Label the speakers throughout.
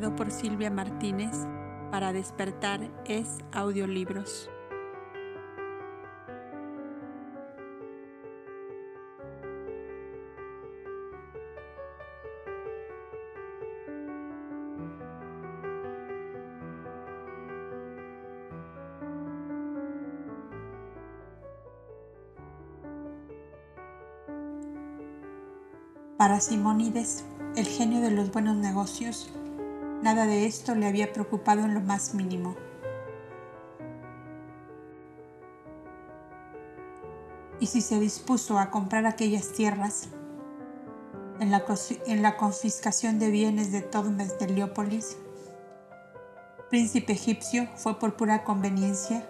Speaker 1: por Silvia Martínez para despertar es audiolibros.
Speaker 2: Para Simónides, el genio de los buenos negocios, nada de esto le había preocupado en lo más mínimo. Y si se dispuso a comprar aquellas tierras, en la, confiscación de bienes de Todmes de Leópolis, príncipe egipcio fue por pura conveniencia,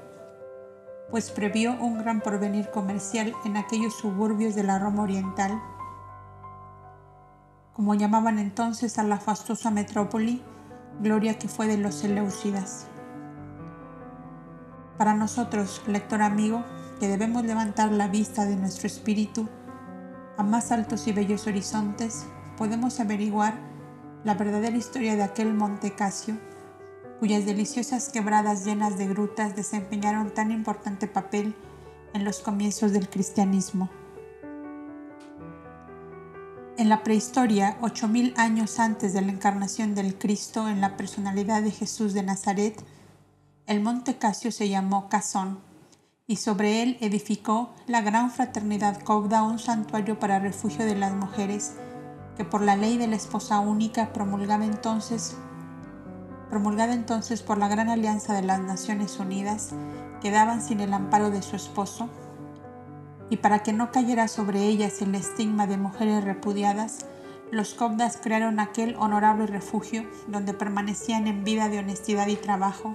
Speaker 2: pues previó un gran porvenir comercial en aquellos suburbios de la Roma Oriental como llamaban entonces a la fastuosa metrópoli, gloria que fue de los Seleucidas. Para nosotros, lector amigo, que debemos levantar la vista de nuestro espíritu a más altos y bellos horizontes, podemos averiguar la verdadera historia de aquel Monte Casio, cuyas deliciosas quebradas llenas de grutas desempeñaron tan importante papel en los comienzos del cristianismo. En la prehistoria, 8.000 años antes de la encarnación del Cristo en la personalidad de Jesús de Nazaret, el monte Casio se llamó Casón y sobre él edificó la gran fraternidad Cobda un santuario para refugio de las mujeres que por la ley de la esposa única promulgada entonces promulgada entonces por la gran alianza de las Naciones Unidas quedaban sin el amparo de su esposo y para que no cayera sobre ellas el estigma de mujeres repudiadas, los cobdas crearon aquel honorable refugio donde permanecían en vida de honestidad y trabajo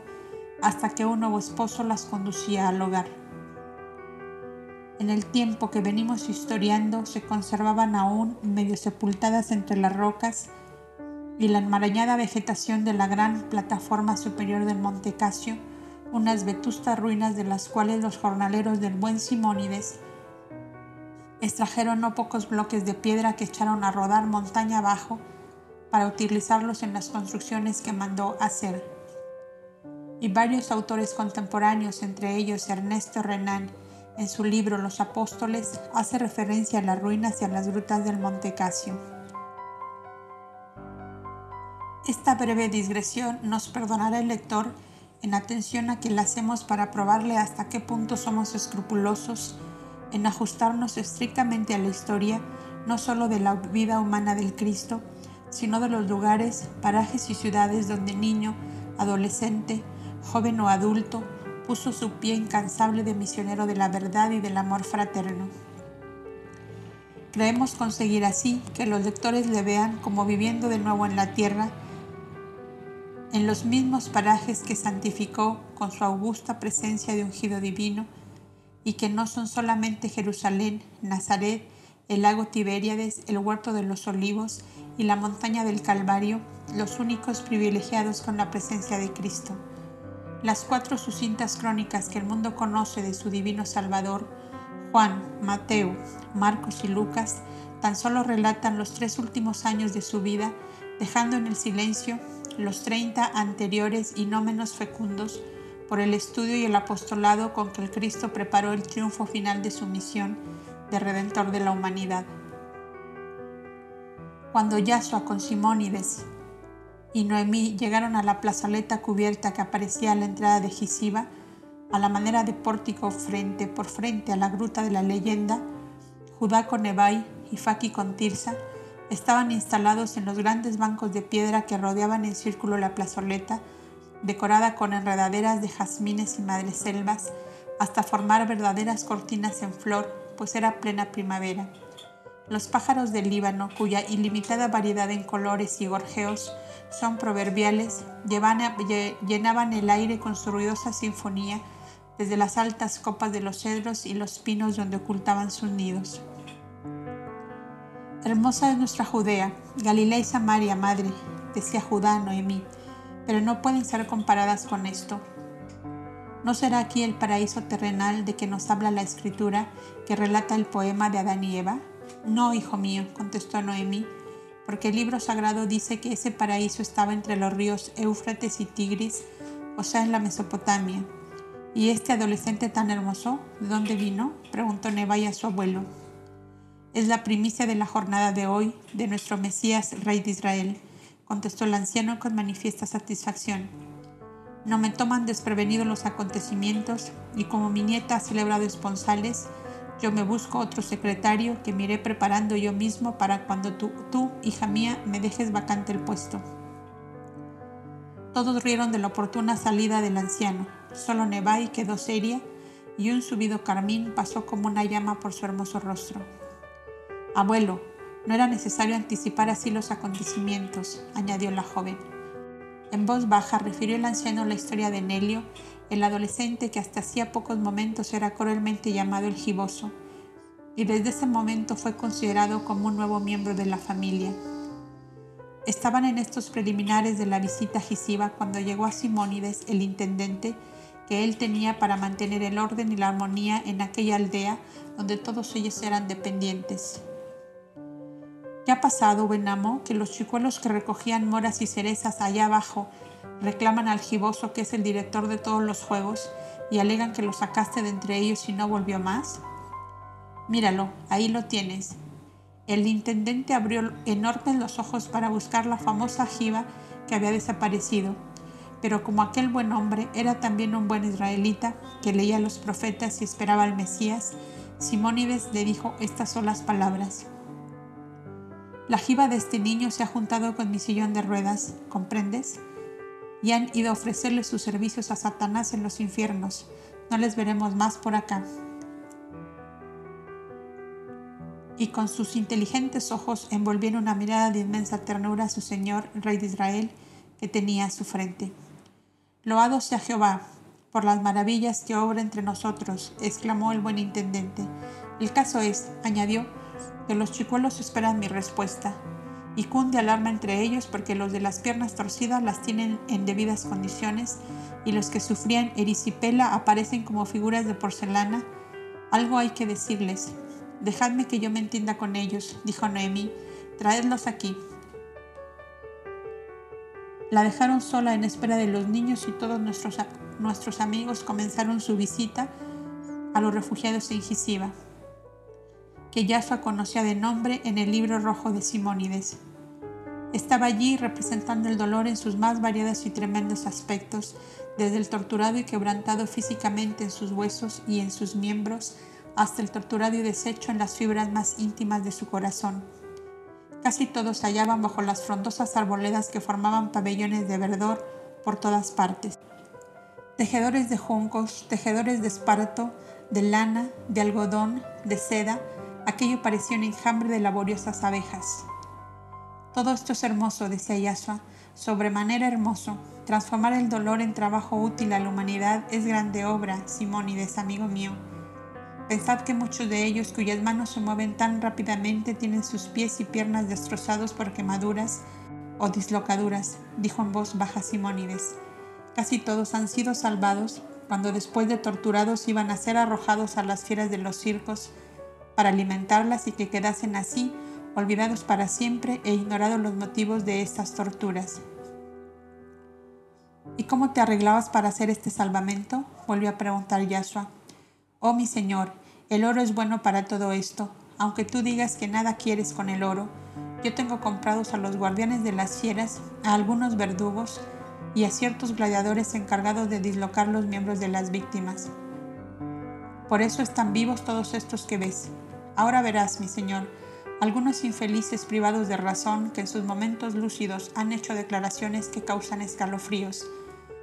Speaker 2: hasta que un nuevo esposo las conducía al hogar. En el tiempo que venimos historiando se conservaban aún medio sepultadas entre las rocas y la enmarañada vegetación de la gran plataforma superior del Monte Casio, unas vetustas ruinas de las cuales los jornaleros del buen Simónides extrajeron no pocos bloques de piedra que echaron a rodar montaña abajo para utilizarlos en las construcciones que mandó hacer. Y varios autores contemporáneos, entre ellos Ernesto Renan, en su libro Los Apóstoles, hace referencia a las ruinas y a las grutas del Monte Casio. Esta breve digresión nos perdonará el lector en atención a que la hacemos para probarle hasta qué punto somos escrupulosos en ajustarnos estrictamente a la historia no sólo de la vida humana del Cristo, sino de los lugares, parajes y ciudades donde niño, adolescente, joven o adulto puso su pie incansable de misionero de la verdad y del amor fraterno. Creemos conseguir así que los lectores le vean como viviendo de nuevo en la tierra, en los mismos parajes que santificó con su augusta presencia de ungido divino, y que no son solamente Jerusalén, Nazaret, el lago Tiberíades, el huerto de los olivos y la montaña del Calvario, los únicos privilegiados con la presencia de Cristo. Las cuatro sucintas crónicas que el mundo conoce de su divino Salvador, Juan, Mateo, Marcos y Lucas, tan solo relatan los tres últimos años de su vida, dejando en el silencio los treinta anteriores y no menos fecundos, por el estudio y el apostolado con que el Cristo preparó el triunfo final de su misión de redentor de la humanidad. Cuando Yasua con Simónides y Noemí llegaron a la plazoleta cubierta que aparecía a la entrada de Gisiba, a la manera de pórtico frente por frente a la gruta de la leyenda, Judá con Ebai y Faki con Tirsa estaban instalados en los grandes bancos de piedra que rodeaban en círculo la plazoleta decorada con enredaderas de jazmines y madreselvas, hasta formar verdaderas cortinas en flor, pues era plena primavera. Los pájaros del Líbano, cuya ilimitada variedad en colores y gorjeos son proverbiales, llenaban el aire con su ruidosa sinfonía desde las altas copas de los cedros y los pinos donde ocultaban sus nidos. Hermosa es nuestra Judea, Galilea y Samaria, madre, decía Judá Noemí, pero no pueden ser comparadas con esto. ¿No será aquí el paraíso terrenal de que nos habla la escritura que relata el poema de Adán y Eva? No, hijo mío, contestó Noemí, porque el libro sagrado dice que ese paraíso estaba entre los ríos Éufrates y Tigris, o sea, en la Mesopotamia. ¿Y este adolescente tan hermoso, de dónde vino? preguntó Nebai a su abuelo. Es la primicia de la jornada de hoy de nuestro Mesías, Rey de Israel, contestó el anciano con manifiesta satisfacción. No me toman desprevenidos los acontecimientos y como mi nieta ha celebrado esponsales, yo me busco otro secretario que me iré preparando yo mismo para cuando tú, hija mía, me dejes vacante el puesto. Todos rieron de la oportuna salida del anciano. Solo Nebai quedó seria y un subido carmín pasó como una llama por su hermoso rostro. Abuelo, no era necesario anticipar así los acontecimientos, añadió la joven. En voz baja refirió el anciano la historia de Nelio, el adolescente que hasta hacía pocos momentos era cruelmente llamado el giboso, y desde ese momento fue considerado como un nuevo miembro de la familia. Estaban en estos preliminares de la visita a cuando llegó a Simónides, el intendente, que él tenía para mantener el orden y la armonía en aquella aldea donde todos ellos eran dependientes. ¿Qué ha pasado, buen amo? Que los chicuelos que recogían moras y cerezas allá abajo reclaman al giboso que es el director de todos los juegos y alegan que lo sacaste de entre ellos y no volvió más. Míralo, ahí lo tienes. El intendente abrió enormes los ojos para buscar la famosa jiba que había desaparecido, pero como aquel buen hombre era también un buen israelita que leía los profetas y esperaba al Mesías, Simónides le dijo estas solas palabras. La jiba de este niño se ha juntado con mi sillón de ruedas, ¿comprendes? Y han ido a ofrecerle sus servicios a Satanás en los infiernos. No les veremos más por acá. Y con sus inteligentes ojos envolvieron una mirada de inmensa ternura a su Señor, Rey de Israel, que tenía a su frente. Loado sea Jehová, por las maravillas que obra entre nosotros, exclamó el buen intendente. El caso es, añadió, que los chicuelos esperan mi respuesta. Y cunde alarma entre ellos porque los de las piernas torcidas las tienen en debidas condiciones y los que sufrían erisipela aparecen como figuras de porcelana. Algo hay que decirles. Dejadme que yo me entienda con ellos, dijo Noemí. Traedlos aquí. La dejaron sola en espera de los niños y todos nuestros, nuestros amigos comenzaron su visita a los refugiados en Gisiba que Yahshua conocía de nombre en el libro rojo de Simónides. Estaba allí representando el dolor en sus más variados y tremendos aspectos, desde el torturado y quebrantado físicamente en sus huesos y en sus miembros, hasta el torturado y deshecho en las fibras más íntimas de su corazón. Casi todos hallaban bajo las frondosas arboledas que formaban pabellones de verdor por todas partes. Tejedores de juncos, tejedores de esparto, de lana, de algodón, de seda, Aquello parecía un enjambre de laboriosas abejas. Todo esto es hermoso, decía Yahshua, sobremanera hermoso. Transformar el dolor en trabajo útil a la humanidad es grande obra, Simónides, amigo mío. Pensad que muchos de ellos cuyas manos se mueven tan rápidamente tienen sus pies y piernas destrozados por quemaduras o dislocaduras, dijo en voz baja Simónides. Casi todos han sido salvados cuando después de torturados iban a ser arrojados a las fieras de los circos para alimentarlas y que quedasen así, olvidados para siempre e ignorados los motivos de estas torturas. ¿Y cómo te arreglabas para hacer este salvamento? volvió a preguntar Yahshua. Oh mi Señor, el oro es bueno para todo esto, aunque tú digas que nada quieres con el oro. Yo tengo comprados a los guardianes de las fieras, a algunos verdugos y a ciertos gladiadores encargados de dislocar los miembros de las víctimas. Por eso están vivos todos estos que ves. Ahora verás, mi Señor, algunos infelices privados de razón que en sus momentos lúcidos han hecho declaraciones que causan escalofríos.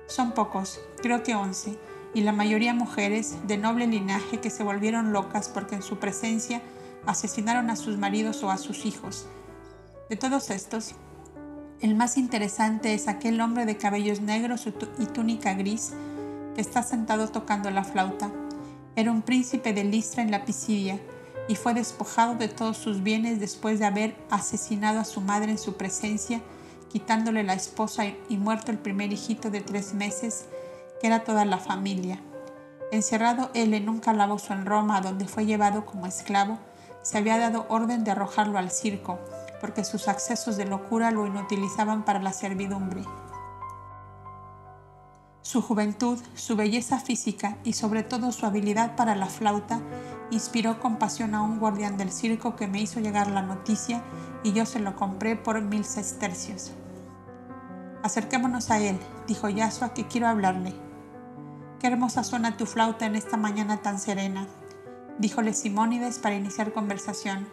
Speaker 2: Son pocos, creo que once, y la mayoría mujeres de noble linaje que se volvieron locas porque en su presencia asesinaron a sus maridos o a sus hijos. De todos estos, el más interesante es aquel hombre de cabellos negros y túnica gris que está sentado tocando la flauta. Era un príncipe de Listra en la Pisidia, y fue despojado de todos sus bienes después de haber asesinado a su madre en su presencia, quitándole la esposa y muerto el primer hijito de tres meses, que era toda la familia. Encerrado él en un calabozo en Roma, donde fue llevado como esclavo, se había dado orden de arrojarlo al circo, porque sus accesos de locura lo inutilizaban para la servidumbre. Su juventud, su belleza física y sobre todo su habilidad para la flauta inspiró compasión a un guardián del circo que me hizo llegar la noticia y yo se lo compré por mil sestercios. Acerquémonos a él, dijo Yasua, que quiero hablarle. Qué hermosa suena tu flauta en esta mañana tan serena, díjole Simónides para iniciar conversación.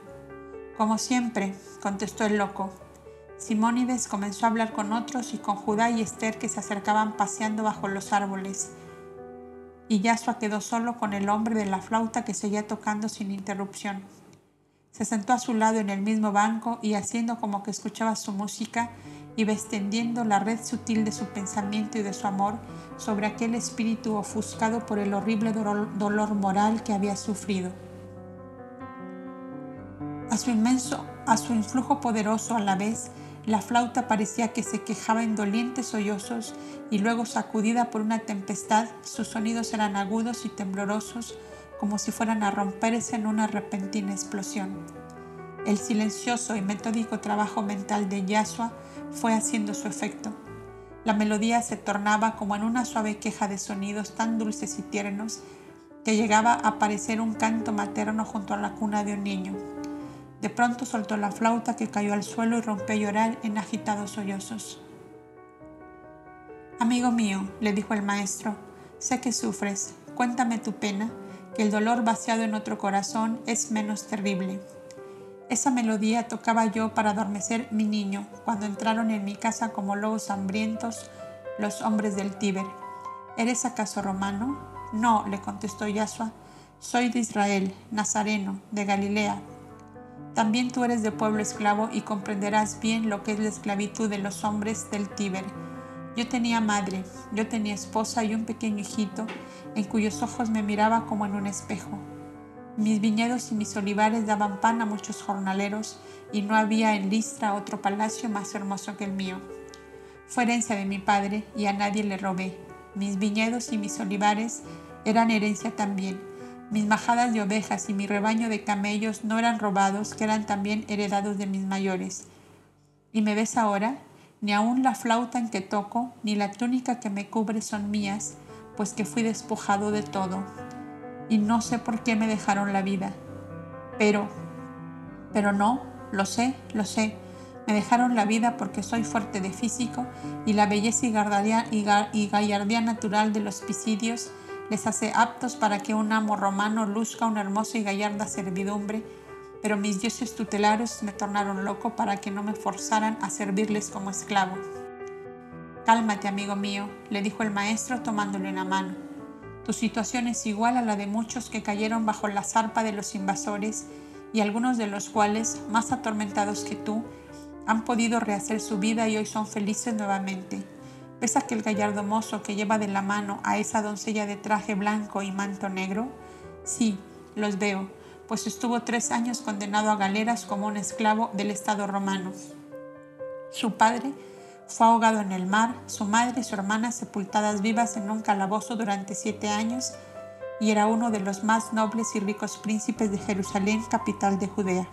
Speaker 2: Como siempre, contestó el loco, Simónides comenzó a hablar con otros y con Judá y Esther que se acercaban paseando bajo los árboles. Y Yasua quedó solo con el hombre de la flauta que seguía tocando sin interrupción. Se sentó a su lado en el mismo banco y haciendo como que escuchaba su música, iba extendiendo la red sutil de su pensamiento y de su amor sobre aquel espíritu ofuscado por el horrible dolor moral que había sufrido. A su inmenso, a su influjo poderoso a la vez, la flauta parecía que se quejaba en dolientes sollozos y luego sacudida por una tempestad, sus sonidos eran agudos y temblorosos como si fueran a romperse en una repentina explosión. El silencioso y metódico trabajo mental de Yasua fue haciendo su efecto. La melodía se tornaba como en una suave queja de sonidos tan dulces y tiernos que llegaba a parecer un canto materno junto a la cuna de un niño. De pronto soltó la flauta que cayó al suelo y rompió a llorar en agitados sollozos. Amigo mío, le dijo el maestro, sé que sufres, cuéntame tu pena, que el dolor vaciado en otro corazón es menos terrible. Esa melodía tocaba yo para adormecer mi niño cuando entraron en mi casa como lobos hambrientos los hombres del Tíber. ¿Eres acaso romano? No, le contestó Yasua, soy de Israel, nazareno, de Galilea, también tú eres de pueblo esclavo y comprenderás bien lo que es la esclavitud de los hombres del Tíber. Yo tenía madre, yo tenía esposa y un pequeño hijito, en cuyos ojos me miraba como en un espejo. Mis viñedos y mis olivares daban pan a muchos jornaleros, y no había en Listra otro palacio más hermoso que el mío. Fue herencia de mi padre, y a nadie le robé. Mis viñedos y mis olivares eran herencia también mis majadas de ovejas y mi rebaño de camellos no eran robados, que eran también heredados de mis mayores. Y me ves ahora, ni aun la flauta en que toco, ni la túnica que me cubre son mías, pues que fui despojado de todo. Y no sé por qué me dejaron la vida. Pero, pero no, lo sé, lo sé. Me dejaron la vida porque soy fuerte de físico y la belleza y gallardía natural de los pisidios les hace aptos para que un amo romano luzca una hermosa y gallarda servidumbre, pero mis dioses tutelares me tornaron loco para que no me forzaran a servirles como esclavo. Cálmate, amigo mío, le dijo el maestro tomándole una mano. Tu situación es igual a la de muchos que cayeron bajo la zarpa de los invasores y algunos de los cuales, más atormentados que tú, han podido rehacer su vida y hoy son felices nuevamente. ¿Ves aquel gallardo mozo que lleva de la mano a esa doncella de traje blanco y manto negro? Sí, los veo, pues estuvo tres años condenado a galeras como un esclavo del Estado romano. Su padre fue ahogado en el mar, su madre y su hermana sepultadas vivas en un calabozo durante siete años y era uno de los más nobles y ricos príncipes de Jerusalén, capital de Judea.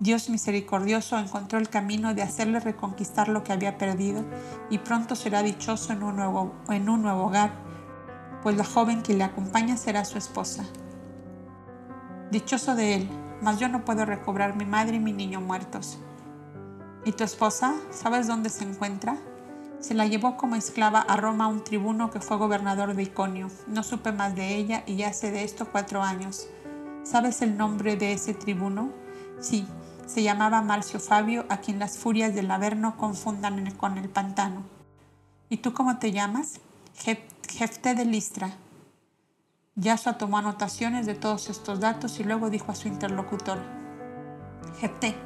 Speaker 2: Dios misericordioso encontró el camino de hacerle reconquistar lo que había perdido y pronto será dichoso en un nuevo, en un nuevo hogar, pues la joven que le acompaña será su esposa. Dichoso de él, mas yo no puedo recobrar mi madre y mi niño muertos. ¿Y tu esposa? ¿Sabes dónde se encuentra? Se la llevó como esclava a Roma un tribuno que fue gobernador de Iconio. No supe más de ella y ya hace de esto cuatro años. ¿Sabes el nombre de ese tribuno? Sí, se llamaba Marcio Fabio, a quien las furias del Averno confundan con el pantano. ¿Y tú cómo te llamas? Jefte de Listra. Yasua tomó anotaciones de todos estos datos y luego dijo a su interlocutor, Jefte,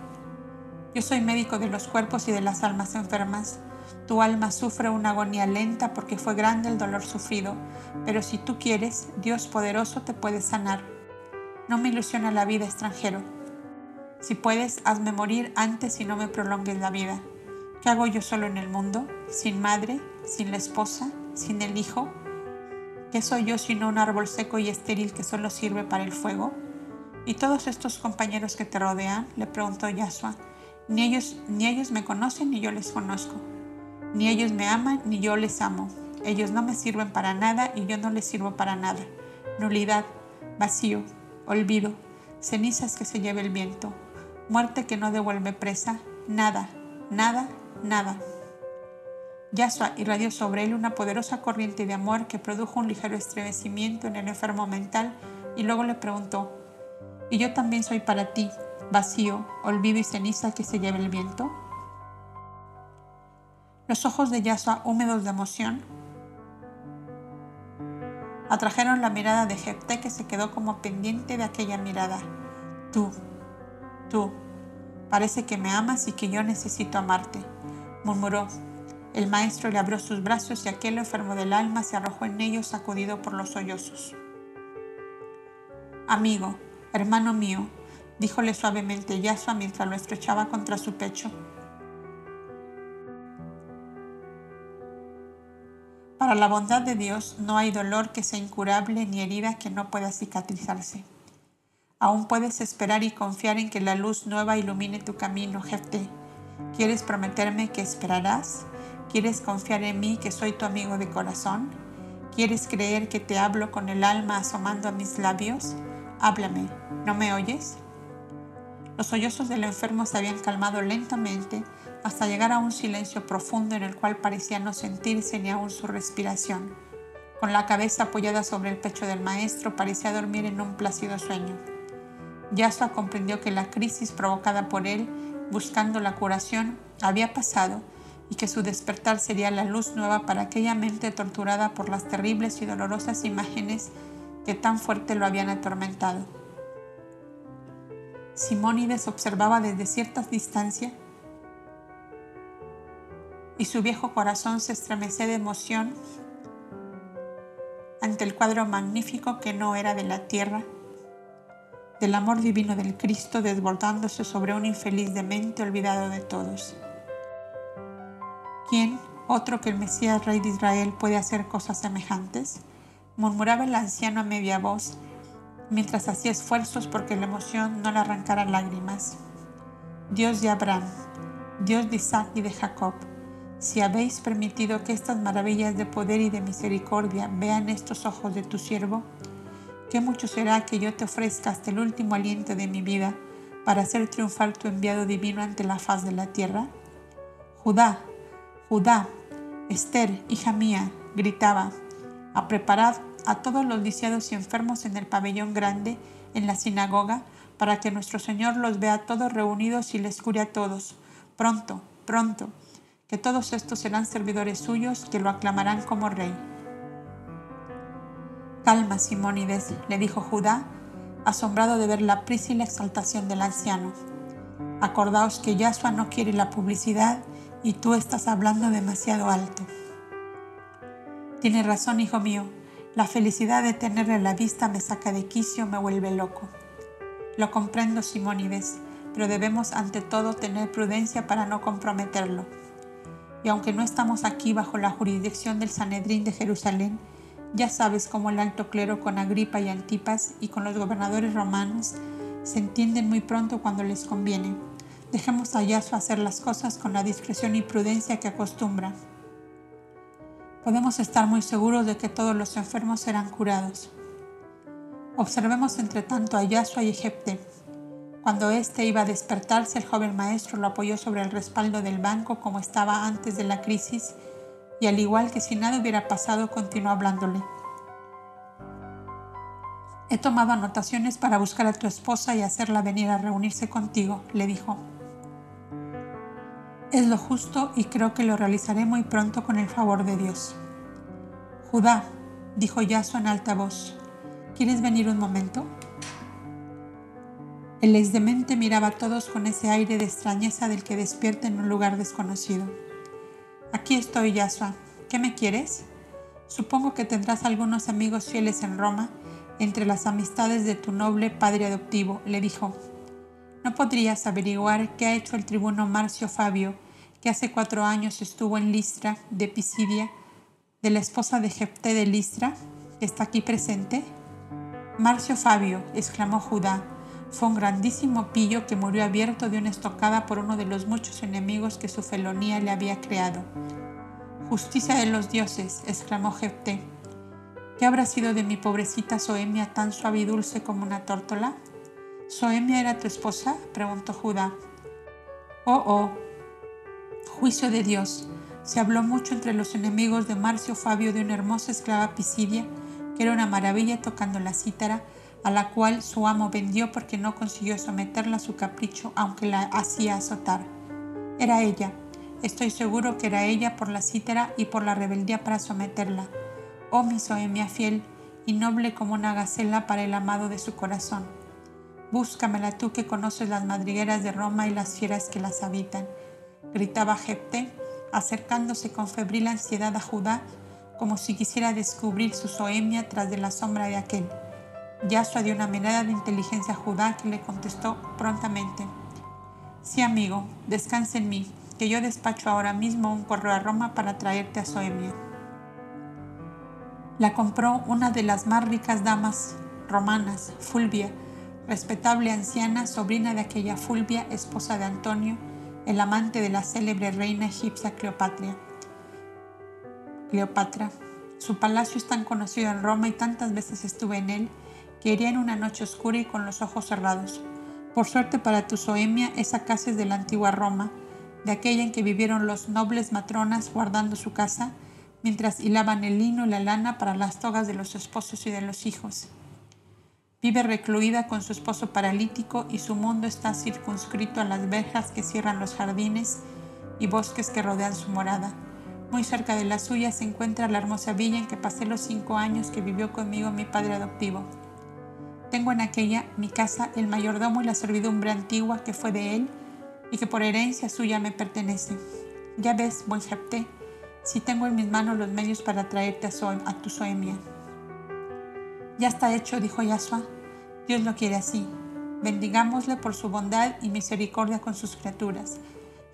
Speaker 2: yo soy médico de los cuerpos y de las almas enfermas. Tu alma sufre una agonía lenta porque fue grande el dolor sufrido, pero si tú quieres, Dios poderoso te puede sanar. No me ilusiona la vida extranjero si puedes, hazme morir antes y no me prolongues la vida. ¿Qué hago yo solo en el mundo? ¿Sin madre? ¿Sin la esposa? ¿Sin el hijo? ¿Qué soy yo sino un árbol seco y estéril que solo sirve para el fuego? ¿Y todos estos compañeros que te rodean? le preguntó Yasua. Ni ellos, ni ellos me conocen ni yo les conozco. Ni ellos me aman ni yo les amo. Ellos no me sirven para nada y yo no les sirvo para nada. Nulidad, vacío, olvido, cenizas que se lleva el viento, muerte que no devuelve presa, nada, nada, nada. Yasua irradió sobre él una poderosa corriente de amor que produjo un ligero estremecimiento en el enfermo mental y luego le preguntó, ¿y yo también soy para ti, vacío, olvido y ceniza que se lleva el viento? Los ojos de Yasua, húmedos de emoción, atrajeron la mirada de Jepté que se quedó como pendiente de aquella mirada. Tú, tú, parece que me amas y que yo necesito amarte, murmuró el maestro le abrió sus brazos y aquel enfermo del alma se arrojó en ellos sacudido por los sollozos. Amigo, hermano mío, díjole suavemente Yasua mientras lo estrechaba contra su pecho. Para la bondad de Dios no hay dolor que sea incurable ni herida que no pueda cicatrizarse. Aún puedes esperar y confiar en que la luz nueva ilumine tu camino, Jefte. ¿Quieres prometerme que esperarás? ¿Quieres confiar en mí que soy tu amigo de corazón? ¿Quieres creer que te hablo con el alma asomando a mis labios? Háblame, ¿no me oyes? Los sollozos del enfermo se habían calmado lentamente hasta llegar a un silencio profundo en el cual parecía no sentirse ni aún su respiración. Con la cabeza apoyada sobre el pecho del maestro, parecía dormir en un plácido sueño. Yasua comprendió que la crisis provocada por él, buscando la curación, había pasado y que su despertar sería la luz nueva para aquella mente torturada por las terribles y dolorosas imágenes que tan fuerte lo habían atormentado. Simónides observaba desde cierta distancia y su viejo corazón se estremecía de emoción ante el cuadro magnífico que no era de la tierra, del amor divino del Cristo desbordándose sobre un infeliz demente olvidado de todos. ¿Quién, otro que el Mesías Rey de Israel, puede hacer cosas semejantes? murmuraba el anciano a media voz, mientras hacía esfuerzos porque la emoción no le arrancara lágrimas. Dios de Abraham, Dios de Isaac y de Jacob, si habéis permitido que estas maravillas de poder y de misericordia vean estos ojos de tu siervo, qué mucho será que yo te ofrezca hasta el último aliento de mi vida para hacer triunfar tu enviado divino ante la faz de la tierra. Judá, Judá, Esther, hija mía, gritaba, a preparar a todos los lisiados y enfermos en el pabellón grande, en la sinagoga, para que nuestro Señor los vea todos reunidos y les cure a todos. Pronto, pronto, que todos estos serán servidores suyos que lo aclamarán como rey. Calma, Simónides, le dijo Judá, asombrado de ver la prisa y la exaltación del anciano. Acordaos que Yahshua no quiere la publicidad y tú estás hablando demasiado alto. Tienes razón, hijo mío. La felicidad de tenerle a la vista me saca de quicio, me vuelve loco. Lo comprendo, Simónides, pero debemos ante todo tener prudencia para no comprometerlo. Y aunque no estamos aquí bajo la jurisdicción del Sanedrín de Jerusalén, ya sabes cómo el alto clero con Agripa y Antipas y con los gobernadores romanos se entienden muy pronto cuando les conviene Dejemos a Yahshua hacer las cosas con la discreción y prudencia que acostumbra. Podemos estar muy seguros de que todos los enfermos serán curados. Observemos entre tanto a Yahshua y Egipte. Cuando éste iba a despertarse, el joven maestro lo apoyó sobre el respaldo del banco como estaba antes de la crisis y al igual que si nada hubiera pasado, continuó hablándole. He tomado anotaciones para buscar a tu esposa y hacerla venir a reunirse contigo, le dijo. Es lo justo y creo que lo realizaré muy pronto con el favor de Dios. Judá, dijo Yaso en alta voz, ¿quieres venir un momento? El exdemente miraba a todos con ese aire de extrañeza del que despierta en un lugar desconocido. Aquí estoy, Yasua. ¿Qué me quieres? Supongo que tendrás algunos amigos fieles en Roma entre las amistades de tu noble padre adoptivo, le dijo. ¿No podrías averiguar qué ha hecho el tribuno Marcio Fabio, que hace cuatro años estuvo en Listra de Pisidia, de la esposa de Jepté de Listra, que está aquí presente? Marcio Fabio, exclamó Judá, Fue un grandísimo pillo que murió abierto de una estocada por uno de los muchos enemigos que su felonía le había creado. Justicia de los dioses, exclamó Jefté. ¿Qué habrá sido de mi pobrecita Soemia tan suave y dulce como una tórtola? ¿Soemia era tu esposa? preguntó Judá. Oh, oh. Juicio de Dios. Se habló mucho entre los enemigos de Marcio Fabio de una hermosa esclava Pisidia, que era una maravilla tocando la cítara, a la cual su amo vendió porque no consiguió someterla a su capricho, aunque la hacía azotar. Era ella. Estoy seguro que era ella por la cítara y por la rebeldía para someterla oh mi Soemia fiel y noble como una gacela para el amado de su corazón. Búscamela tú que conoces las madrigueras de Roma y las fieras que las habitan, gritaba Jepte, acercándose con febril ansiedad a Judá, como si quisiera descubrir su Soemia tras de la sombra de aquel. Yasua dio una mirada de inteligencia a Judá que le contestó prontamente. Sí, amigo, descansa en mí, que yo despacho ahora mismo un correo a Roma para traerte a Soemia la compró una de las más ricas damas romanas, Fulvia, respetable anciana, sobrina de aquella Fulvia, esposa de Antonio, el amante de la célebre reina egipcia Cleopatra. Cleopatra. Su palacio es tan conocido en Roma y tantas veces estuve en él que iría en una noche oscura y con los ojos cerrados. Por suerte para tu Soemia, esa casa es de la antigua Roma, de aquella en que vivieron los nobles matronas guardando su casa, mientras hilaban el lino y la lana para las togas de los esposos y de los hijos. Vive recluida con su esposo paralítico y su mundo está circunscrito a las verjas que cierran los jardines y bosques que rodean su morada. Muy cerca de la suya se encuentra la hermosa villa en que pasé los cinco años que vivió conmigo mi padre adoptivo. Tengo en aquella mi casa el mayordomo y la servidumbre antigua que fue de él y que por herencia suya me pertenece. Ya ves, buen Jepté, si tengo en mis manos los medios para traerte a, tu Soemia. Ya está hecho, dijo Yasua. Dios lo quiere así. Bendigámosle por su bondad y misericordia con sus criaturas.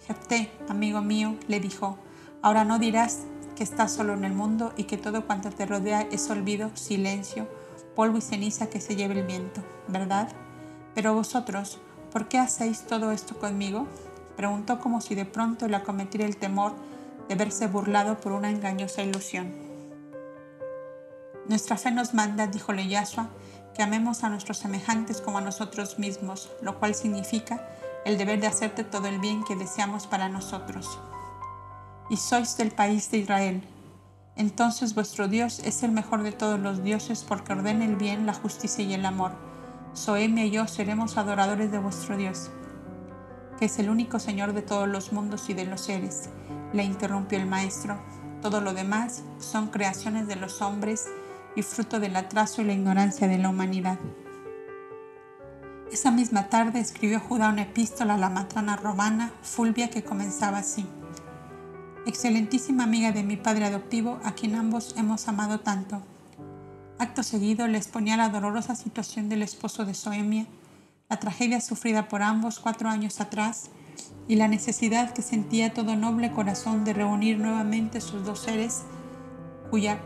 Speaker 2: Jepté, amigo mío, le dijo, ahora no dirás que estás solo en el mundo y que todo cuanto te rodea es olvido, silencio, polvo y ceniza que se lleve el viento, ¿verdad? Pero vosotros, ¿por qué hacéis todo esto conmigo? Preguntó como si de pronto le acometiera el temor de verse burlado por una engañosa ilusión. Nuestra fe nos manda, dijo Yasua, que amemos a nuestros semejantes como a nosotros mismos, lo cual significa el deber de hacerte todo el bien que deseamos para nosotros. Y sois del país de Israel. Entonces vuestro Dios es el mejor de todos los dioses porque ordena el bien, la justicia y el amor. Soemia y yo seremos adoradores de vuestro Dios, que es el único Señor de todos los mundos y de los seres le interrumpió el maestro. Todo lo demás son creaciones de los hombres y fruto del atraso y la ignorancia de la humanidad. Esa misma tarde escribió Judá una epístola a la matrona romana, Fulvia, que comenzaba así. Excelentísima amiga de mi padre adoptivo, a quien ambos hemos amado tanto. Acto seguido le exponía la dolorosa situación del esposo de Soemia, la tragedia sufrida por ambos cuatro años atrás y la necesidad que sentía todo noble corazón de reunir nuevamente sus dos seres cuya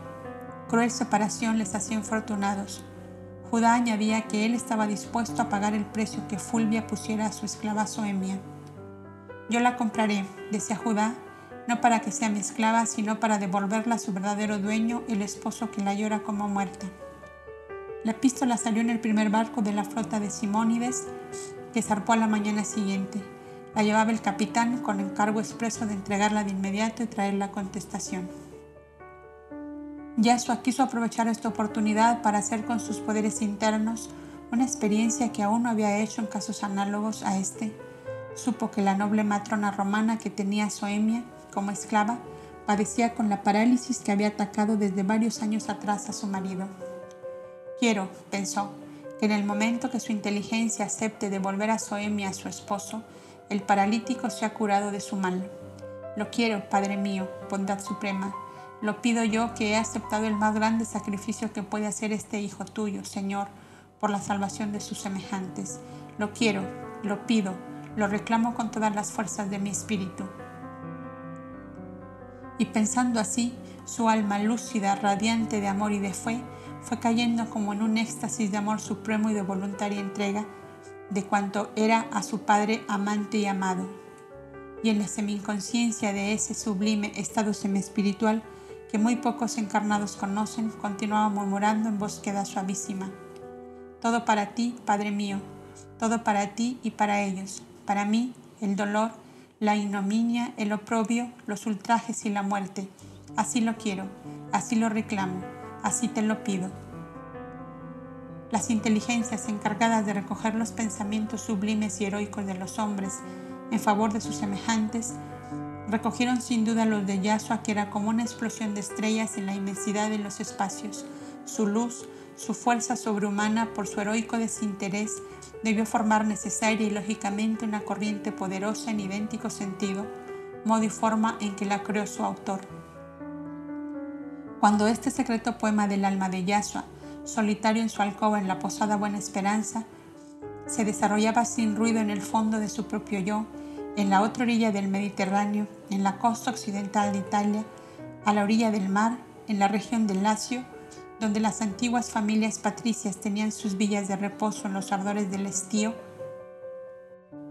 Speaker 2: cruel separación les hacía infortunados. Judá añadía que él estaba dispuesto a pagar el precio que Fulvia pusiera a su esclava Soemia. Yo la compraré, decía Judá, no para que sea mi esclava, sino para devolverla a su verdadero dueño, el esposo que la llora como muerta. La epístola salió en el primer barco de la flota de Simónides, que zarpó a la mañana siguiente. La llevaba el capitán con encargo expreso de entregarla de inmediato y traer la contestación. Yasua quiso aprovechar esta oportunidad para hacer con sus poderes internos una experiencia que aún no había hecho en casos análogos a este. Supo que la noble matrona romana que tenía Soemia como esclava padecía con la parálisis que había atacado desde varios años atrás a su marido. Quiero, pensó, que en el momento que su inteligencia acepte devolver a Soemia a su esposo, el paralítico se ha curado de su mal. Lo quiero, Padre mío, bondad suprema. Lo pido yo que he aceptado el más grande sacrificio que puede hacer este Hijo tuyo, Señor, por la salvación de sus semejantes. Lo quiero, lo pido, lo reclamo con todas las fuerzas de mi espíritu. Y pensando así, su alma lúcida, radiante de amor y de fe, fue cayendo como en un éxtasis de amor supremo y de voluntaria entrega de cuanto era a su padre amante y amado. Y en la semi-inconsciencia de ese sublime estado semi-espiritual que muy pocos encarnados conocen, continuaba murmurando en búsqueda suavísima. Todo para ti, Padre mío, todo para ti y para ellos. Para mí, el dolor, la ignominia, el oprobio, los ultrajes y la muerte. Así lo quiero, así lo reclamo, así te lo pido. Las inteligencias encargadas de recoger los pensamientos sublimes y heroicos de los hombres en favor de sus semejantes, recogieron sin duda los de Yasua, que era como una explosión de estrellas en la inmensidad de los espacios. Su luz, su fuerza sobrehumana por su heroico desinterés, debió formar necesaria y lógicamente una corriente poderosa en idéntico sentido, modo y forma en que la creó su autor. Cuando este secreto poema del alma de Yasua solitario en su alcoba en la posada Buena Esperanza, se desarrollaba sin ruido en el fondo de su propio yo, en la otra orilla del Mediterráneo, en la costa occidental de Italia, a la orilla del mar, en la región del Lacio, donde las antiguas familias patricias tenían sus villas de reposo en los ardores del estío,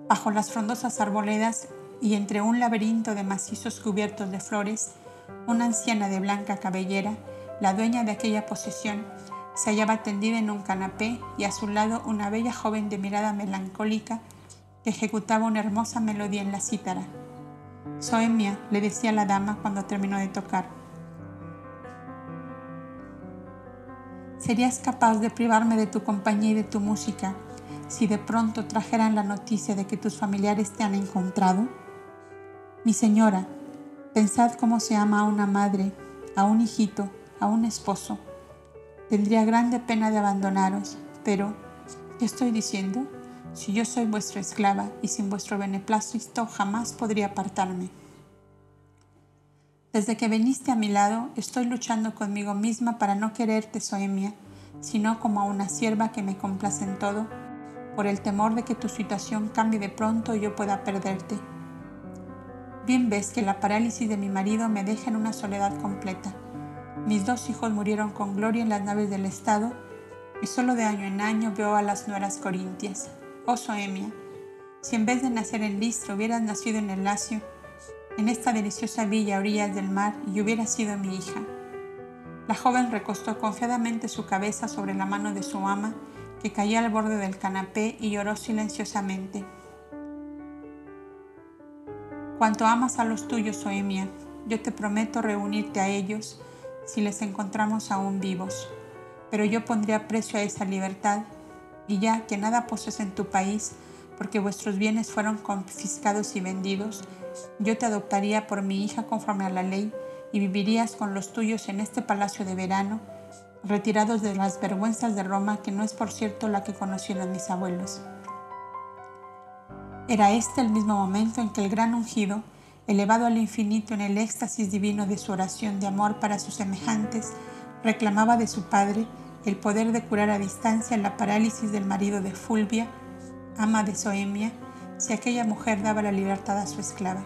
Speaker 2: bajo las frondosas arboledas y entre un laberinto de macizos cubiertos de flores, una anciana de blanca cabellera, la dueña de aquella posesión, se hallaba tendida en un canapé y a su lado una bella joven de mirada melancólica que ejecutaba una hermosa melodía en la cítara. Soemia, le decía la dama cuando terminó de tocar. ¿Serías capaz de privarme de tu compañía y de tu música si de pronto trajeran la noticia de que tus familiares te han encontrado? Mi señora, pensad cómo se ama a una madre, a un hijito, a un esposo Tendría grande pena de abandonaros, pero, ¿qué estoy diciendo? Si yo soy vuestra esclava y sin vuestro beneplácito jamás podría apartarme. Desde que viniste a mi lado, estoy luchando conmigo misma para no quererte, Soemia, sino como a una sierva que me complace en todo, por el temor de que tu situación cambie de pronto y yo pueda perderte. Bien ves que la parálisis de mi marido me deja en una soledad completa mis dos hijos murieron con gloria en las naves del Estado y solo de año en año veo a las nueras corintias. Oh Soemia, si en vez de nacer en Listra hubieras nacido en el Lacio, en esta deliciosa villa a orillas del mar y hubiera sido mi hija. La joven recostó confiadamente su cabeza sobre la mano de su ama, que caía al borde del canapé y lloró silenciosamente. Cuanto amas a los tuyos, Soemia, yo te prometo reunirte a ellos si les encontramos aún vivos. Pero yo pondría precio a esa libertad, y ya que nada posees en tu país, porque vuestros bienes fueron confiscados y vendidos, yo te adoptaría por mi hija conforme a la ley, y vivirías con los tuyos en este palacio de verano, retirados de las vergüenzas de Roma, que no es por cierto la que conocieron mis abuelos. Era este el mismo momento en que el gran ungido, elevado al infinito en el éxtasis divino de su oración de amor para sus semejantes, reclamaba de su padre el poder de curar a distancia la parálisis del marido de Fulvia, ama de Soemia, si aquella mujer daba la libertad a su esclava.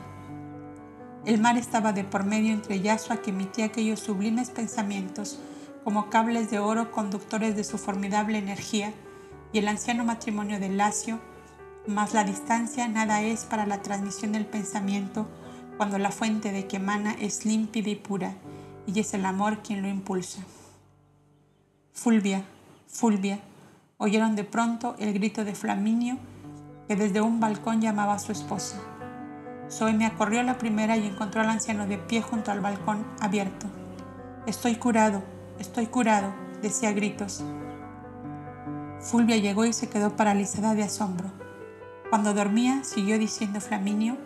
Speaker 2: El mar estaba de por medio entre Yasua que emitía aquellos sublimes pensamientos como cables de oro conductores de su formidable energía y el anciano matrimonio de Lacio, más la distancia nada es para la transmisión del pensamiento cuando la fuente de que emana es límpida y pura, y es el amor quien lo impulsa. Fulvia, Fulvia, oyeron de pronto el grito de Flaminio, que desde un balcón llamaba a su esposa. Soemia corrió la primera y encontró al anciano de pie junto al balcón abierto. Estoy curado, estoy curado, decía a gritos. Fulvia llegó y se quedó paralizada de asombro. Cuando dormía, siguió diciendo Flaminio,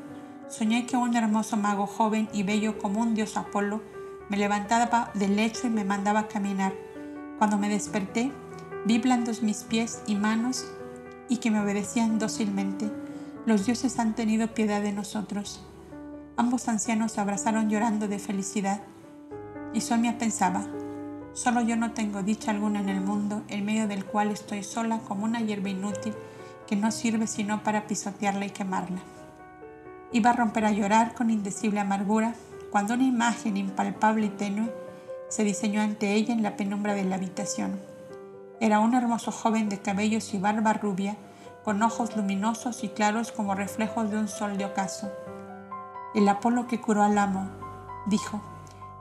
Speaker 2: Soñé que un hermoso mago joven y bello como un dios Apolo me levantaba del lecho y me mandaba a caminar. Cuando me desperté, vi blandos mis pies y manos y que me obedecían dócilmente. Los dioses han tenido piedad de nosotros. Ambos ancianos se abrazaron llorando de felicidad. Y Somia pensaba, solo yo no tengo dicha alguna en el mundo, en medio del cual estoy sola como una hierba inútil que no sirve sino para pisotearla y quemarla. Iba a romper a llorar con indecible amargura cuando una imagen impalpable y tenue se diseñó ante ella en la penumbra de la habitación. Era un hermoso joven de cabellos y barba rubia, con ojos luminosos y claros como reflejos de un sol de ocaso. El Apolo que curó al amo, dijo,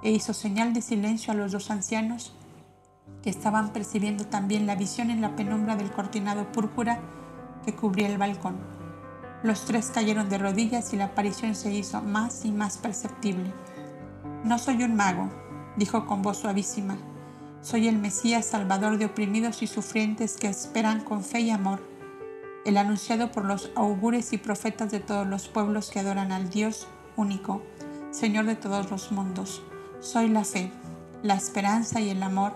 Speaker 2: e hizo señal de silencio a los dos ancianos que estaban percibiendo también la visión en la penumbra del cortinado púrpura que cubría el balcón. Los tres cayeron de rodillas y la aparición se hizo más y más perceptible. No soy un mago, dijo con voz suavísima. Soy el Mesías salvador de oprimidos y sufrientes que esperan con fe y amor, el anunciado por los augures y profetas de todos los pueblos que adoran al Dios único, Señor de todos los mundos. Soy la fe, la esperanza y el amor,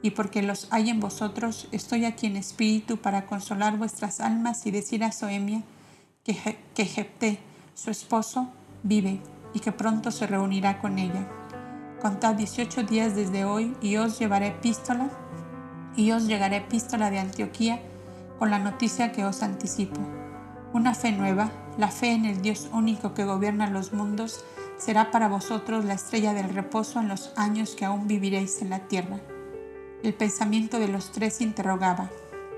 Speaker 2: y porque los hay en vosotros, estoy aquí en espíritu para consolar vuestras almas y decir a Soemia que, que Jepté, su esposo, vive y que pronto se reunirá con ella. Contad 18 días desde hoy y os llevaré epístola y os llegaré epístola de Antioquía con la noticia que os anticipo. Una fe nueva, la fe en el Dios único que gobierna los mundos, será para vosotros la estrella del reposo en los años que aún viviréis en la tierra. El pensamiento de los tres interrogaba,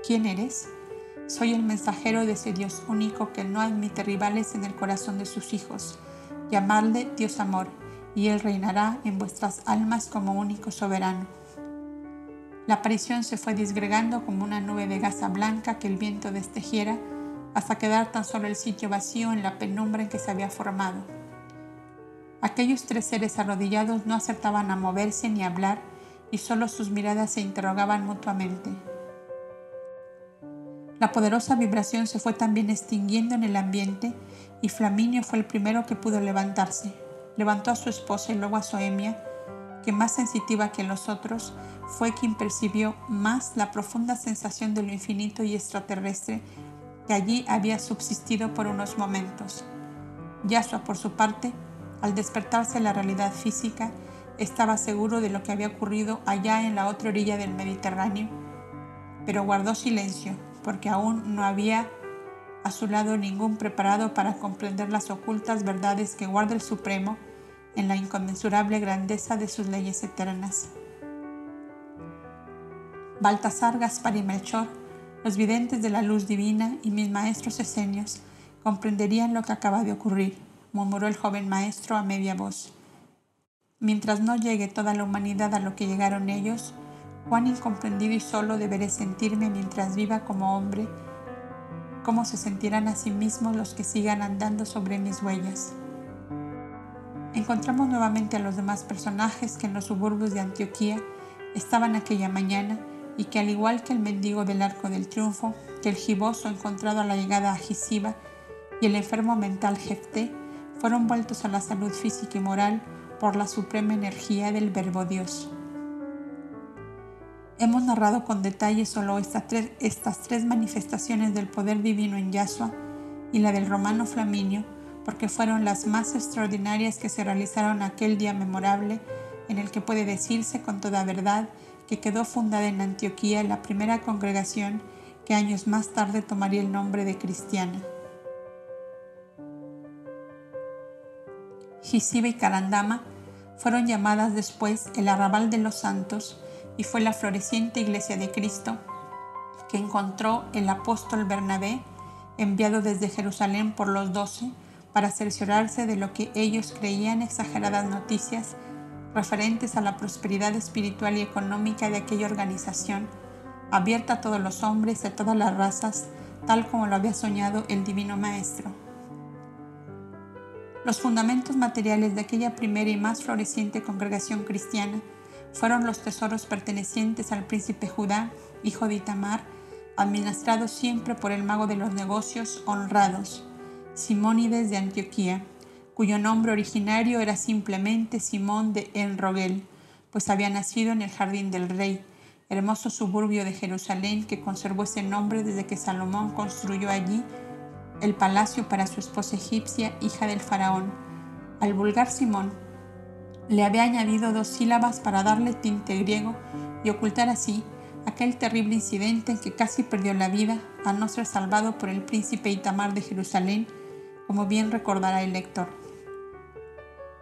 Speaker 2: ¿quién eres? Soy el mensajero de ese Dios único que no admite rivales en el corazón de sus hijos. Llamadle Dios amor y Él reinará en vuestras almas como único soberano. La aparición se fue disgregando como una nube de gasa blanca que el viento destejiera hasta quedar tan solo el sitio vacío en la penumbra en que se había formado. Aquellos tres seres arrodillados no acertaban a moverse ni a hablar y solo sus miradas se interrogaban mutuamente. La poderosa vibración se fue también extinguiendo en el ambiente y Flaminio fue el primero que pudo levantarse. Levantó a su esposa y luego a Soemia, que más sensitiva que los otros, fue quien percibió más la profunda sensación de lo infinito y extraterrestre que allí había subsistido por unos momentos. Yasua, por su parte, al despertarse la realidad física, estaba seguro de lo que había ocurrido allá en la otra orilla del Mediterráneo, pero guardó silencio porque aún no había a su lado ningún preparado para comprender las ocultas verdades que guarda el Supremo en la inconmensurable grandeza de sus leyes eternas. Baltasar, Gaspar y Melchor, los videntes de la luz divina y mis maestros esenios, comprenderían lo que acaba de ocurrir, murmuró el joven maestro a media voz. Mientras no llegue toda la humanidad a lo que llegaron ellos, cuán incomprendido y solo deberé sentirme mientras viva como hombre cómo se sentirán a sí mismos los que sigan andando sobre mis huellas. Encontramos nuevamente a los demás personajes que en los suburbios de Antioquía estaban aquella mañana y que al igual que el mendigo del Arco del Triunfo, que el giboso encontrado a la llegada a Gisiba y el enfermo mental Jefté, fueron vueltos a la salud física y moral por la suprema energía del Verbo Dios. Hemos narrado con detalle solo estas tres, manifestaciones del poder divino en Yahshua y la del romano Flaminio, porque fueron las más extraordinarias que se realizaron aquel día memorable en el que puede decirse con toda verdad que quedó fundada en Antioquía la primera congregación que años más tarde tomaría el nombre de cristiana. Gisiba y Carandama fueron llamadas después el arrabal de los santos y fue la floreciente iglesia de Cristo que encontró el apóstol Bernabé, enviado desde Jerusalén por los doce, para cerciorarse de lo que ellos creían exageradas noticias referentes a la prosperidad espiritual y económica de aquella organización, abierta a todos los hombres a todas las razas, tal como lo había soñado el Divino Maestro. Los fundamentos materiales de aquella primera y más floreciente congregación cristiana fueron los tesoros pertenecientes al príncipe Judá, hijo de Itamar, administrados siempre por el mago de los negocios honrados, Simónides de Antioquía, cuyo nombre originario era simplemente Simón de Enrogel, pues había nacido en el jardín del rey, hermoso suburbio de Jerusalén que conservó ese nombre desde que Salomón construyó allí el palacio para su esposa egipcia, hija del faraón. Al vulgar Simón le había añadido dos sílabas para darle tinte griego y ocultar así aquel terrible incidente en que casi perdió la vida a no ser salvado por el príncipe Itamar de Jerusalén, como bien recordará el lector.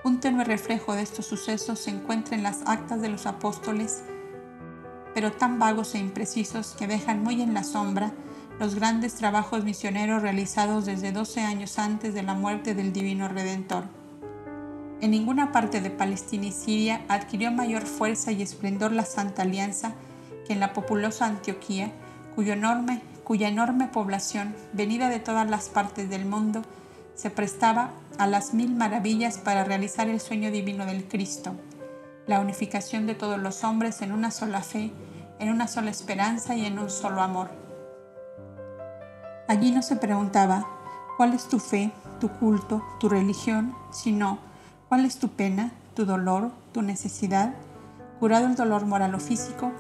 Speaker 2: Un tenue reflejo de estos sucesos se encuentra en las actas de los apóstoles, pero tan vagos e imprecisos que dejan muy en la sombra los grandes trabajos misioneros realizados desde 12 años antes de la muerte del Divino Redentor. En ninguna parte de Palestina y Siria adquirió mayor fuerza y esplendor la Santa Alianza que en la populosa Antioquía, cuyo enorme, cuya enorme población, venida de todas las partes del mundo, se prestaba a las mil maravillas para realizar el sueño divino del Cristo, la unificación de todos los hombres en una sola fe, en una sola esperanza y en un solo amor. Allí no se preguntaba cuál es tu fe, tu culto, tu religión, sino cuál es tu pena, tu dolor, tu necesidad. Curado el dolor moral o físico,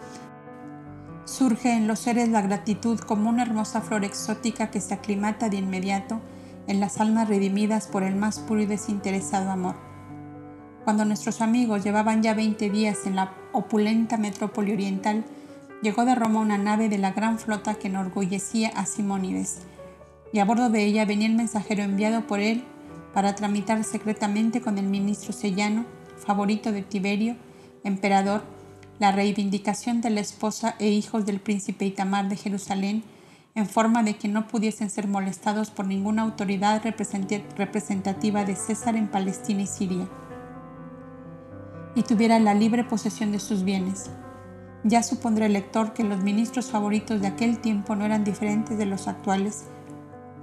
Speaker 2: surge en los seres la gratitud como una hermosa flor exótica que se aclimata de inmediato en las almas redimidas por el más puro y desinteresado amor. Cuando nuestros amigos llevaban ya 20 días en la opulenta metrópoli oriental, llegó de Roma una nave de la gran flota que enorgullecía a Simónides, y a bordo de ella venía el mensajero enviado por él para tramitar secretamente con el ministro Sellano, favorito de Tiberio, emperador, la reivindicación de la esposa e hijos del príncipe Itamar de Jerusalén, en forma de que no pudiesen ser molestados por ninguna autoridad representativa de César en Palestina y Siria, y tuviera la libre posesión de sus bienes. Ya supondrá el lector que los ministros favoritos de aquel tiempo no eran diferentes de los actuales,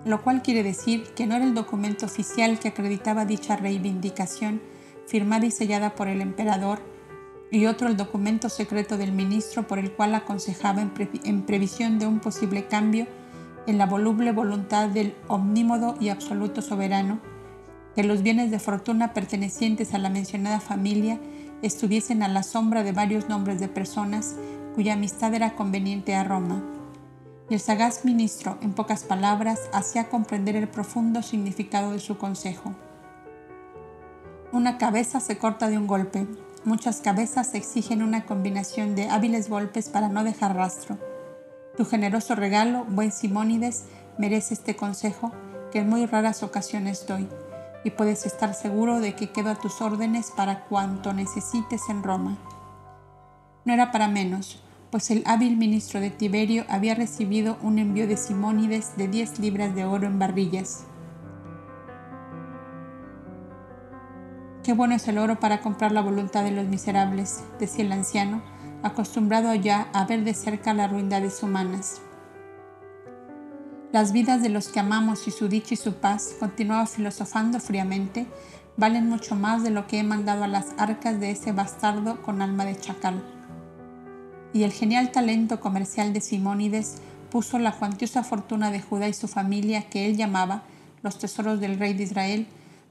Speaker 2: lo cual quiere decir que no era el documento oficial que acreditaba dicha reivindicación firmada y sellada por el emperador, y otro el documento secreto del ministro por el cual aconsejaba en, en previsión de un posible cambio en la voluble voluntad del omnímodo y absoluto soberano, que los bienes de fortuna pertenecientes a la mencionada familia estuviesen a la sombra de varios nombres de personas cuya amistad era conveniente a Roma. Y el sagaz ministro, en pocas palabras, hacía comprender el profundo significado de su consejo. Una cabeza se corta de un golpe, muchas cabezas exigen una combinación de hábiles golpes para no dejar rastro. Tu generoso regalo, buen Simónides, merece este consejo que en muy raras ocasiones doy y puedes estar seguro de que quedo a tus órdenes para cuanto necesites en Roma. No era para menos, pues el hábil ministro de Tiberio había recibido un envío de Simónides de 10 libras de oro en barrillas. Qué bueno es el oro para comprar la voluntad de los miserables, decía el anciano, acostumbrado ya a ver de cerca las ruindades humanas. Las vidas de los que amamos y su dicha y su paz, continuaba filosofando fríamente, valen mucho más de lo que he mandado a las arcas de ese bastardo con alma de chacal. Y el genial talento comercial de Simónides puso la cuantiosa fortuna de Judá y su familia, que él llamaba los tesoros del rey de Israel,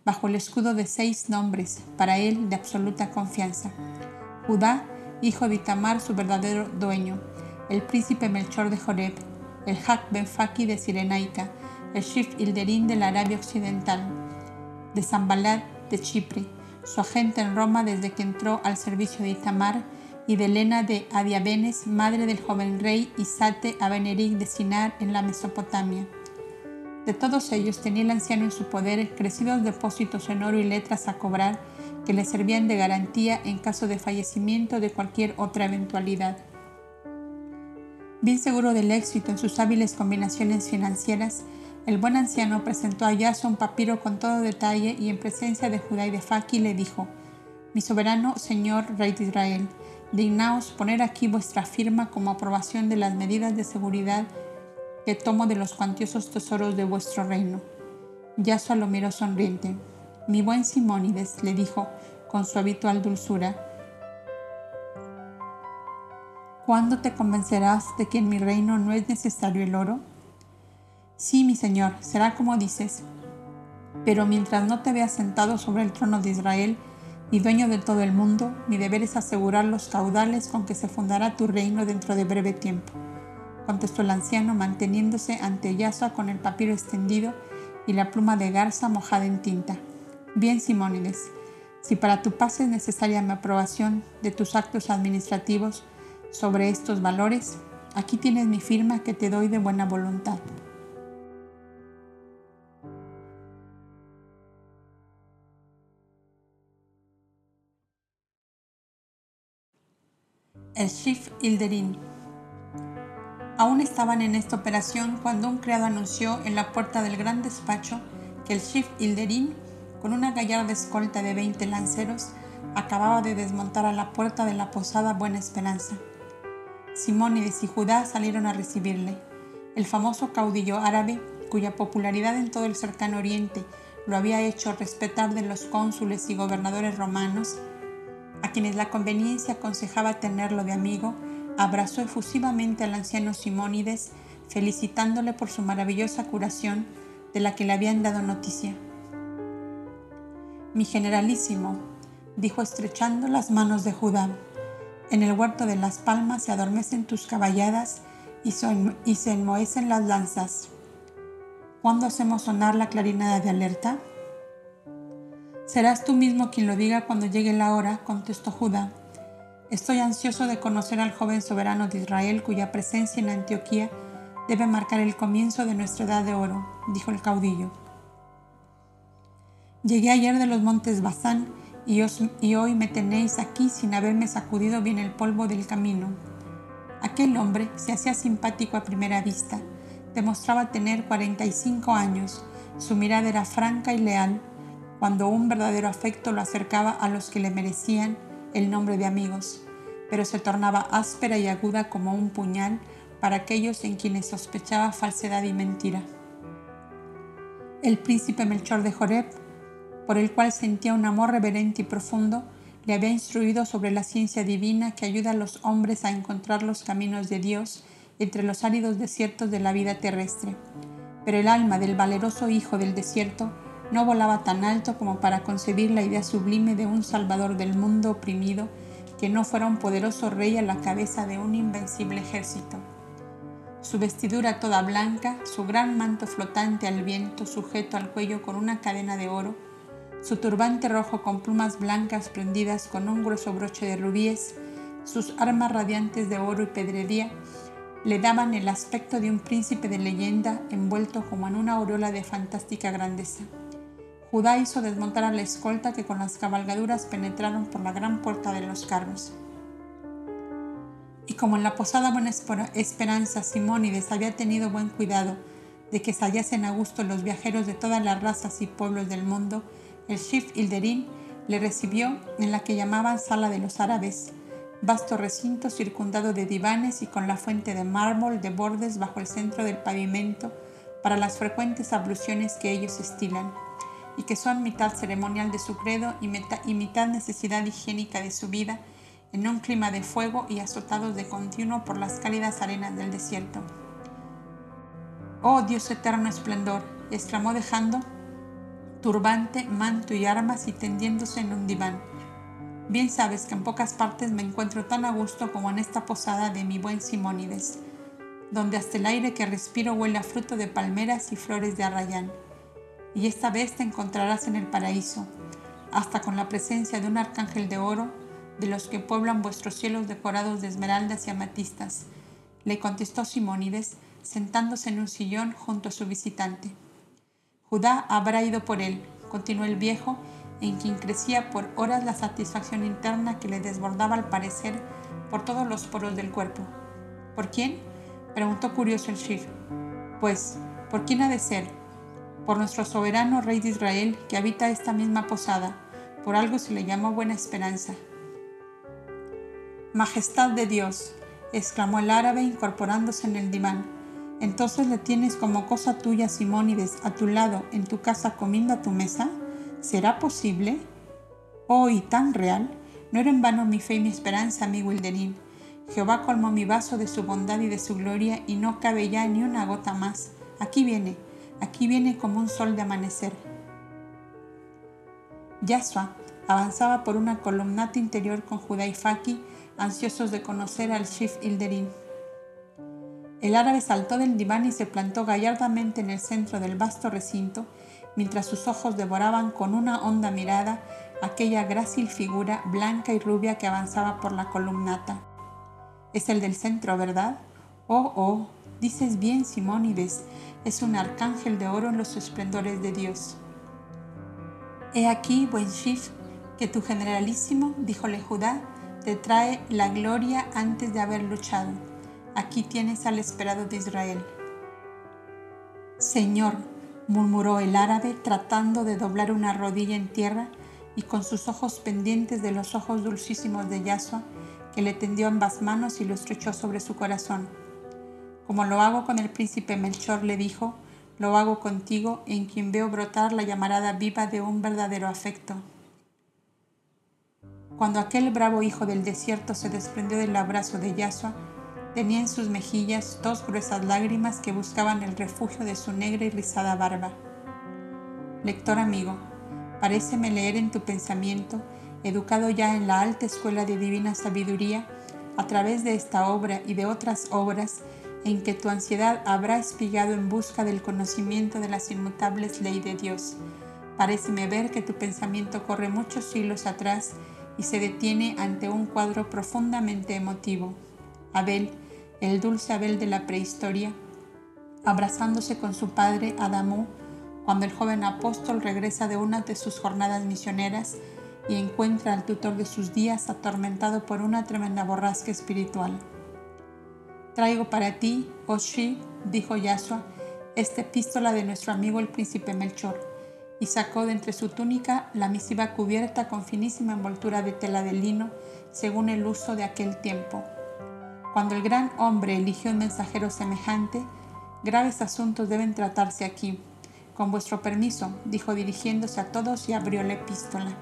Speaker 2: bajo el escudo de seis nombres, para él de absoluta confianza. Judá, hijo de Itamar, su verdadero dueño, el príncipe Melchor de Joreb, el Hak Ben Faki de Sirenaica, el Shif Ilderín de la Arabia Occidental, de Zambalat de Chipre, su agente en Roma desde que entró al servicio de Itamar, y de Elena de Adiabenes, madre del joven rey Isate Abeneric de Sinar en la Mesopotamia. De todos ellos tenía el anciano en su poder crecidos depósitos en oro y letras a cobrar que le servían de garantía en caso de fallecimiento de cualquier otra eventualidad. Bien seguro del éxito en sus hábiles combinaciones financieras, el buen anciano presentó a Yaso un papiro con todo detalle y en presencia de Judá y de Faki le dijo, Mi soberano señor rey de Israel, dignaos poner aquí vuestra firma como aprobación de las medidas de seguridad que tomo de los cuantiosos tesoros de vuestro reino. Yaso lo miró sonriente. Mi buen Simónides, le dijo con su habitual dulzura, ¿Cuándo te convencerás de que en mi reino no es necesario el oro? Sí, mi señor, será como dices. Pero mientras no te veas sentado sobre el trono de Israel y dueño de todo el mundo, mi deber es asegurar los caudales con que se fundará tu reino dentro de breve tiempo, contestó el anciano manteniéndose ante Yasua con el papiro extendido y la pluma de garza mojada en tinta. Bien, Simónides, si para tu paz es necesaria mi aprobación de tus actos administrativos, sobre estos valores, aquí tienes mi firma que te doy de buena voluntad. El Shif Ilderin Aún estaban en esta operación cuando un criado anunció en la puerta del gran despacho que el chief Hilderín, con una gallarda escolta de 20 lanceros, acababa de desmontar a la puerta de la posada Buena Esperanza. Simónides y Judá salieron a recibirle. El famoso caudillo árabe, cuya popularidad en todo el cercano oriente lo había hecho respetar de los cónsules y gobernadores romanos, a quienes la conveniencia aconsejaba tenerlo de amigo, abrazó efusivamente al anciano Simónides, felicitándole por su maravillosa curación de la que le habían dado noticia. Mi generalísimo, dijo estrechando las manos de Judá, en el huerto de las palmas se adormecen tus caballadas y, se enmohecen las lanzas. ¿Cuándo hacemos sonar la clarinada de alerta? Serás tú mismo quien lo diga cuando llegue la hora, contestó Judá Estoy ansioso de conocer al joven soberano de Israel cuya presencia en Antioquía debe marcar el comienzo de nuestra edad de oro, dijo el caudillo. Llegué ayer de los montes Bazán y, y hoy me tenéis aquí sin haberme sacudido bien el polvo del camino. Aquel hombre se hacía simpático a primera vista, demostraba tener 45 años, su mirada era franca y leal, cuando un verdadero afecto lo acercaba a los que le merecían el nombre de amigos, pero se tornaba áspera y aguda como un puñal para aquellos en quienes sospechaba falsedad y mentira. El príncipe Melchor de Joreb, por el cual sentía un amor reverente y profundo, le había instruido sobre la ciencia divina que ayuda a los hombres a encontrar los caminos de Dios entre los áridos desiertos de la vida terrestre. Pero el alma del valeroso hijo del desierto no volaba tan alto como para concebir la idea sublime de un Salvador del mundo oprimido que no fuera un poderoso rey a la cabeza de un invencible ejército. Su vestidura toda blanca, su gran manto flotante al viento sujeto al cuello con una cadena de oro, su turbante rojo con plumas blancas prendidas con un grueso broche de rubíes, sus armas radiantes de oro y pedrería, le daban el aspecto de un príncipe de leyenda envuelto como en una aureola de fantástica grandeza. Judá hizo desmontar a la escolta que con las cabalgaduras penetraron por la gran puerta de los carros. Y como en la posada Buena Esperanza Simónides había tenido buen cuidado de que se hallasen a gusto los viajeros de todas las razas y pueblos del mundo, el Shif Hilderín le recibió en la que llamaban Sala de los Árabes, vasto recinto circundado de divanes y con la fuente de mármol de bordes bajo el centro del pavimento para las frecuentes abluciones que ellos estilan y que son mitad ceremonial de su credo y, mitad necesidad higiénica de su vida, en un clima de fuego y azotados de continuo por las cálidas arenas del desierto. Oh Dios eterno esplendor, exclamó dejando turbante, manto y armas y tendiéndose en un diván. Bien sabes que en pocas partes me encuentro tan a gusto como en esta posada de mi buen Simónides, donde hasta el aire que respiro huele a fruto de palmeras y flores de arrayán y esta vez te encontrarás en el paraíso, hasta con la presencia de un arcángel de oro, de los que pueblan vuestros cielos decorados de esmeraldas y amatistas, le contestó Simónides, sentándose en un sillón junto a su visitante. Judá habrá ido por él, continuó el viejo, en quien crecía por horas la satisfacción interna que le desbordaba al parecer por todos los poros del cuerpo. ¿Por quién? preguntó curioso el Shir. Pues, ¿por quién ha de ser? Por nuestro soberano Rey de Israel que habita esta misma posada, por algo se le llama Buena Esperanza. Majestad de Dios, exclamó el árabe incorporándose en el diván. Entonces le tienes como cosa tuya, Simónides, a tu lado, en tu casa, comiendo a tu mesa. ¿Será posible? Oh, y tan real. No era en vano mi fe y mi esperanza, amigo Hilderín. Jehová colmó mi vaso de su bondad y de su gloria, y no cabe ya ni una gota más. Aquí viene, Aquí viene como un sol de amanecer. Yasua avanzaba por una columnata interior con Judá y Faki, ansiosos de conocer al Shif Hilderín. El árabe saltó del diván y se plantó gallardamente en el centro del vasto recinto, mientras sus ojos devoraban con una honda mirada aquella grácil figura blanca y rubia que avanzaba por la columnata. Es el del centro, ¿verdad? Oh, oh, dices bien, Simónides, es un arcángel de oro en los esplendores de Dios. He aquí, buen Shif, que tu generalísimo, díjole Judá, te trae la gloria antes de haber luchado. Aquí tienes al esperado de Israel. Señor, murmuró el árabe tratando de doblar una rodilla en tierra y con sus ojos pendientes de los ojos dulcísimos de Yasua, que le tendió ambas manos y lo estrechó sobre su corazón. Como lo hago con el príncipe Melchor, le dijo, lo hago contigo, en quien veo brotar la llamarada viva de un verdadero afecto. Cuando aquel bravo hijo del desierto se desprendió del abrazo de Yasua, tenía en sus mejillas dos gruesas lágrimas que buscaban el refugio de su negra y rizada barba. Lector amigo, paréceme leer en tu pensamiento, educado ya en la alta escuela de divina sabiduría, a través de esta obra y de otras obras, en que tu ansiedad habrá espigado en busca del conocimiento de las inmutables leyes de Dios. Paréceme ver que tu pensamiento corre muchos siglos atrás y se detiene ante un cuadro profundamente emotivo. Abel, el dulce Abel de la prehistoria, abrazándose con su padre Adamú, cuando el joven apóstol regresa de una de sus jornadas misioneras y encuentra al tutor de sus días atormentado por una tremenda borrasca espiritual. Traigo para ti, Oshi, dijo Yasua, esta epístola de nuestro amigo el príncipe Melchor y sacó de entre su túnica la misiva cubierta con finísima envoltura de tela de lino, según el uso de aquel tiempo. Cuando el gran hombre eligió un mensajero semejante, graves asuntos deben tratarse aquí. Con vuestro permiso, dijo dirigiéndose a todos y abrió la epístola.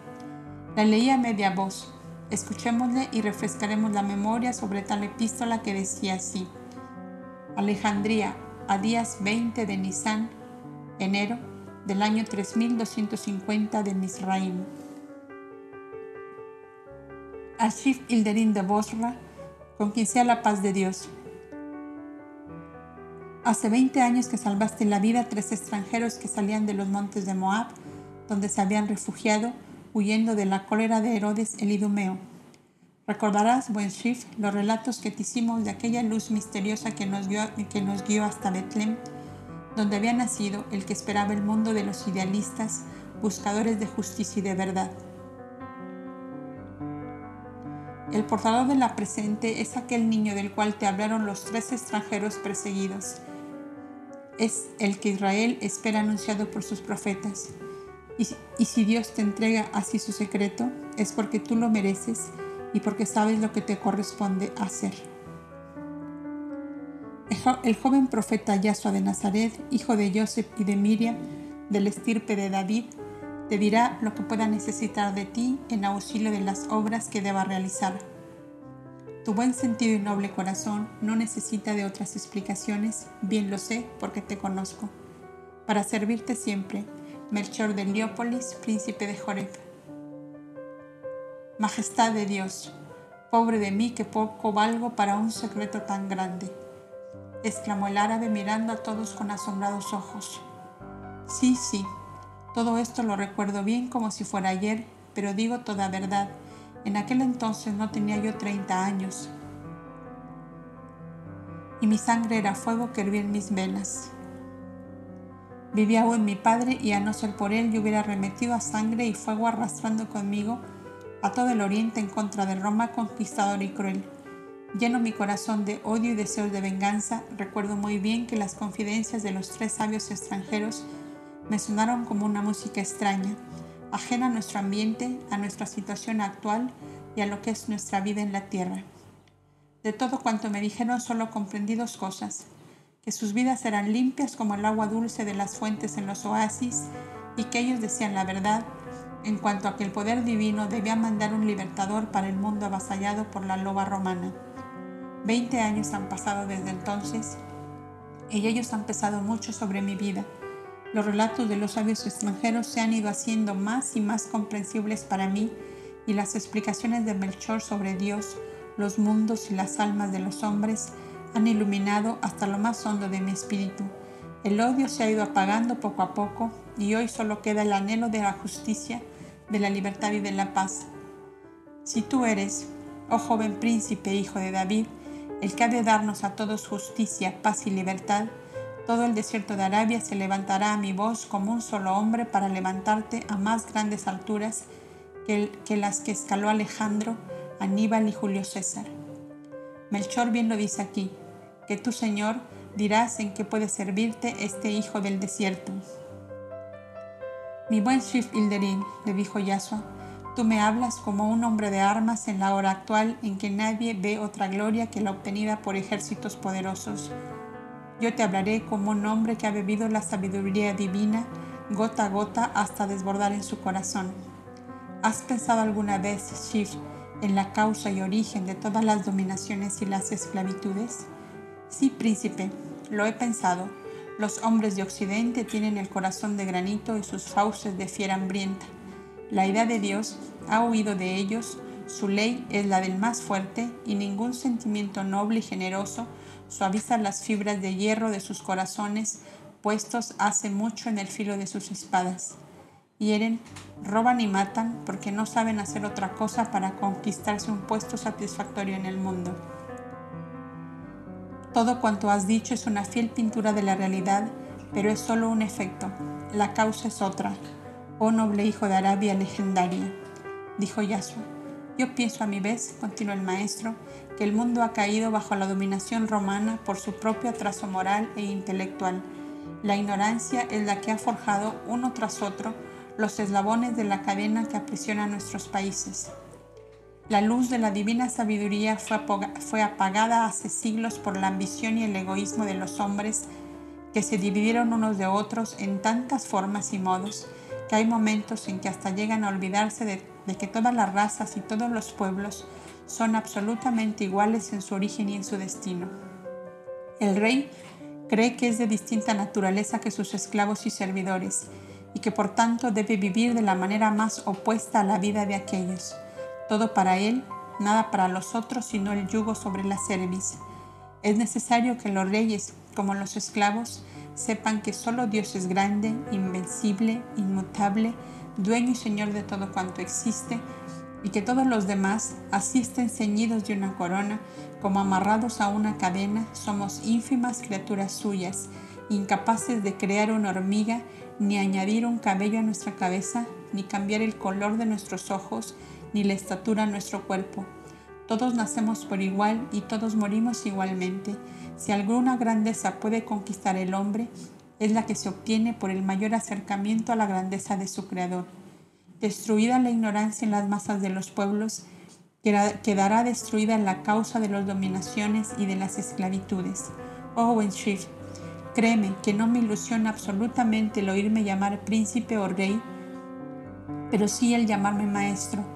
Speaker 2: La leí a media voz. Escuchémosle y refrescaremos la memoria sobre tal epístola que decía así. Alejandría, a días 20 de Nisan, enero del año 3250 de Misraim. Ashif Ilderin de Bosra, con quien sea la paz de Dios. Hace 20 años que salvaste la vida a tres extranjeros que salían de los montes de Moab, donde se habían refugiado, huyendo de la cólera de Herodes el Idumeo. Recordarás, buen Shif, los relatos que te hicimos de aquella luz misteriosa que nos guió, que nos guió hasta Betlem donde había nacido el que esperaba el mundo de los idealistas, buscadores de justicia y de verdad. El portador de la presente es aquel niño del cual te hablaron los tres extranjeros perseguidos. Es el que Israel espera anunciado por sus profetas. Y, si Dios te entrega así su secreto, es porque tú lo mereces y porque sabes lo que te corresponde hacer. El joven profeta Yasua de Nazaret, hijo de Joseph y de Miriam, del estirpe de David, te dirá lo que pueda necesitar de ti en auxilio de las obras que deba realizar. Tu buen sentido y noble corazón no necesita de otras explicaciones, bien lo sé porque te conozco. Para servirte siempre, Melchor de Leópolis, príncipe de Joreb. Majestad de Dios, pobre de mí que poco valgo para un secreto tan grande exclamó el árabe mirando a todos con asombrados ojos. Sí, sí, todo esto lo recuerdo bien como si fuera ayer, pero digo toda verdad. En aquel entonces no tenía yo 30 años. Y mi sangre era fuego que hervía en mis venas. Vivía aún mi padre y a no ser por él yo hubiera remetido a sangre y fuego arrastrando conmigo a todo el oriente en contra de Roma conquistador y cruel. Lleno mi corazón de odio y deseos de venganza, recuerdo muy bien que las confidencias de los tres sabios extranjeros me sonaron como una música extraña, ajena a nuestro ambiente, a nuestra situación actual y a lo que es nuestra vida en la tierra. De todo cuanto me dijeron solo comprendí dos cosas, que sus vidas eran limpias como el agua dulce de las fuentes en los oasis y que ellos decían la verdad en cuanto a que el poder divino debía mandar un libertador para el mundo avasallado por la loba romana. Veinte años han pasado desde entonces y ellos han pesado mucho sobre mi vida. Los relatos de los sabios extranjeros se han ido haciendo más y más comprensibles para mí y las explicaciones de Melchor sobre Dios, los mundos y las almas de los hombres han iluminado hasta lo más hondo de mi espíritu. El odio se ha ido apagando poco a poco y hoy solo queda el anhelo de la justicia, de la libertad y de la paz. Si tú eres, oh joven príncipe hijo de David, el que ha de darnos a todos justicia, paz y libertad, todo el desierto de Arabia se levantará a mi voz como un solo hombre para levantarte a más grandes alturas que, que las que escaló Alejandro, Aníbal y Julio César. Melchor bien lo dice aquí, que tu Señor dirás en qué puede servirte este hijo del desierto. Mi buen Shif Ilderin, le dijo Yasua, tú me hablas como un hombre de armas en la hora actual en que nadie ve otra gloria que la obtenida por ejércitos poderosos. Yo te hablaré como un hombre que ha bebido la sabiduría divina gota a gota hasta desbordar en su corazón. ¿Has pensado alguna vez, Shif, en la causa y origen de todas las dominaciones y las esclavitudes? Sí, príncipe, lo he pensado. Los hombres de Occidente tienen el corazón de granito y sus fauces de fiera hambrienta. La idea de Dios ha huido de ellos, su ley es la del más fuerte y ningún sentimiento noble y generoso suaviza las fibras de hierro de sus corazones puestos hace mucho en el filo de sus espadas. Hieren, roban y matan porque no saben hacer otra cosa para conquistarse un puesto satisfactorio en el mundo. Todo cuanto has dicho es una fiel pintura de la realidad, pero es solo un efecto. La causa es otra. Oh noble hijo de Arabia legendaria, dijo Yasua. Yo pienso a mi vez, continuó el maestro, que el mundo ha caído bajo la dominación romana por su propio atraso moral e intelectual. La ignorancia es la que ha forjado uno tras otro los eslabones de la cadena que aprisiona nuestros países. La luz de la divina sabiduría fue apagada hace siglos por la ambición y el egoísmo de los hombres que se dividieron unos de otros en tantas formas y modos que hay momentos en que hasta llegan a olvidarse de, que todas las razas y todos los pueblos son absolutamente iguales en su origen y en su destino. El rey cree que es de distinta naturaleza que sus esclavos y servidores y que por tanto debe vivir de la manera más opuesta a la vida de aquellos todo para él, nada para los otros, sino el yugo sobre la cerviz. Es necesario que los reyes, como los esclavos, sepan que solo Dios es grande, invencible, inmutable, dueño y señor de todo cuanto existe, y que todos los demás, así estén ceñidos de una corona, como amarrados a una cadena, somos ínfimas criaturas suyas, incapaces de crear una hormiga, ni añadir un cabello a nuestra cabeza, ni cambiar el color de nuestros ojos, ni la estatura nuestro cuerpo. Todos nacemos por igual y todos morimos igualmente. Si alguna grandeza puede conquistar el hombre, es la que se obtiene por el mayor acercamiento a la grandeza de su Creador. Destruida la ignorancia en las masas de los pueblos, quedará destruida la causa de las dominaciones y de las esclavitudes. Oh Shift, créeme que no me ilusiona absolutamente el oírme llamar príncipe o rey, pero sí el llamarme maestro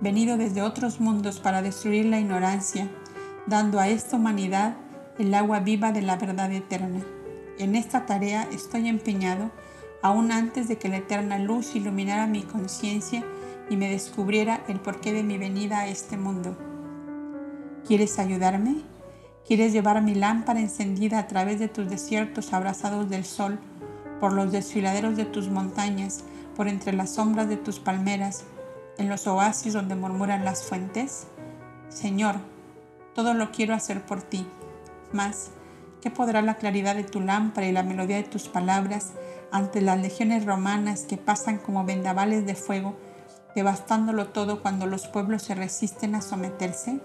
Speaker 2: venido desde otros mundos para destruir la ignorancia, dando a esta humanidad el agua viva de la verdad eterna. En esta tarea estoy empeñado aún antes de que la eterna luz iluminara mi conciencia y me descubriera el porqué de mi venida a este mundo. ¿Quieres ayudarme? ¿Quieres llevar mi lámpara encendida a través de tus desiertos abrazados del sol, por los desfiladeros de tus montañas, por entre las sombras de tus palmeras, en los oasis donde murmuran las fuentes? Señor, todo lo quiero hacer por ti. Mas, ¿qué podrá la claridad de tu lámpara y la melodía de tus palabras ante las legiones romanas que pasan como vendavales de fuego, devastándolo todo cuando los pueblos se resisten a someterse?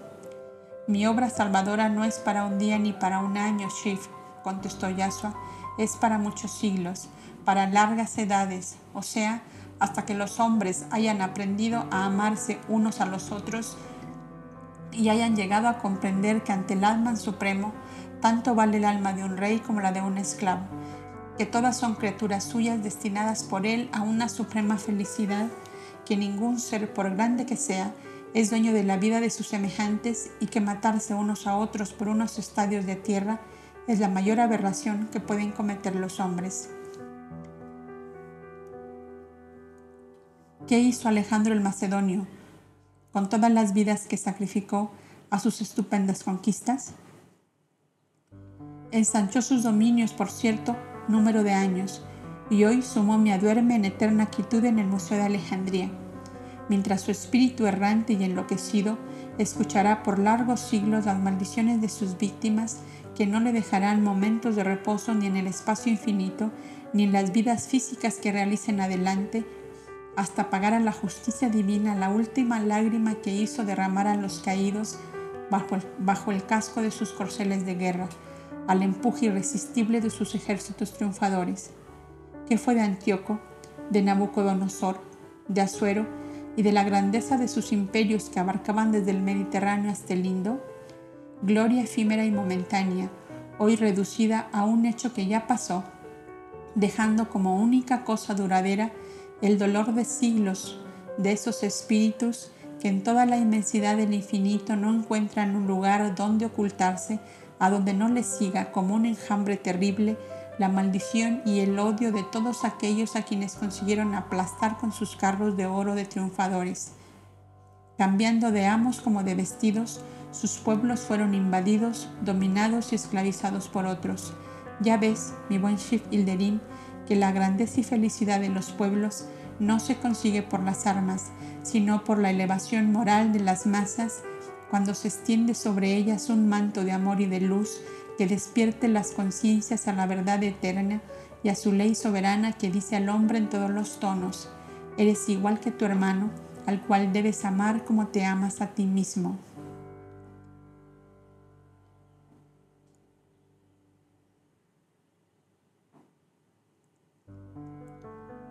Speaker 2: Mi obra salvadora no es para un día ni para un año, Shif, contestó Yasua, es para muchos siglos, para largas edades, o sea, hasta que los hombres hayan aprendido a amarse unos a los otros y hayan llegado a comprender que ante el alma supremo tanto vale el alma de un rey como la de un esclavo, que todas son criaturas suyas destinadas por él a una suprema felicidad, que ningún ser, por grande que sea, es dueño de la vida de sus semejantes y que matarse unos a otros por unos estadios de tierra es la mayor aberración que pueden cometer los hombres. ¿Qué hizo Alejandro el Macedonio con todas las vidas que sacrificó a sus estupendas conquistas? Ensanchó sus dominios por cierto número de años y hoy su momia duerme en eterna quietud en el Museo de Alejandría, mientras su espíritu errante y enloquecido escuchará por largos siglos las maldiciones de sus víctimas que no le dejarán momentos de reposo ni en el espacio infinito, ni en las vidas físicas que realicen adelante hasta pagar a la justicia divina la última lágrima que hizo derramar a los caídos bajo el, casco de sus corceles de guerra, al empuje irresistible de sus ejércitos triunfadores. ¿Qué fue de Antíoco, de Nabucodonosor, de Asuero y de la grandeza de sus imperios que abarcaban desde el Mediterráneo hasta el Indo? Gloria efímera y momentánea, hoy reducida a un hecho que ya pasó, dejando como única cosa duradera el dolor de siglos de esos espíritus que en toda la inmensidad del infinito no encuentran un lugar donde ocultarse, a donde no les siga como un enjambre terrible la maldición y el odio de todos aquellos a quienes consiguieron aplastar con sus carros de oro de triunfadores. Cambiando de amos como de vestidos, sus pueblos fueron invadidos, dominados y esclavizados por otros. Ya ves, mi buen Shif Ilderim, que la grandeza y felicidad de los pueblos no se consigue por las armas, sino por la elevación moral de las masas, cuando se extiende sobre ellas un manto de amor y de luz que despierte las conciencias a la verdad eterna y a su ley soberana que dice al hombre en todos los tonos, eres igual que tu hermano, al cual debes amar como te amas a ti mismo.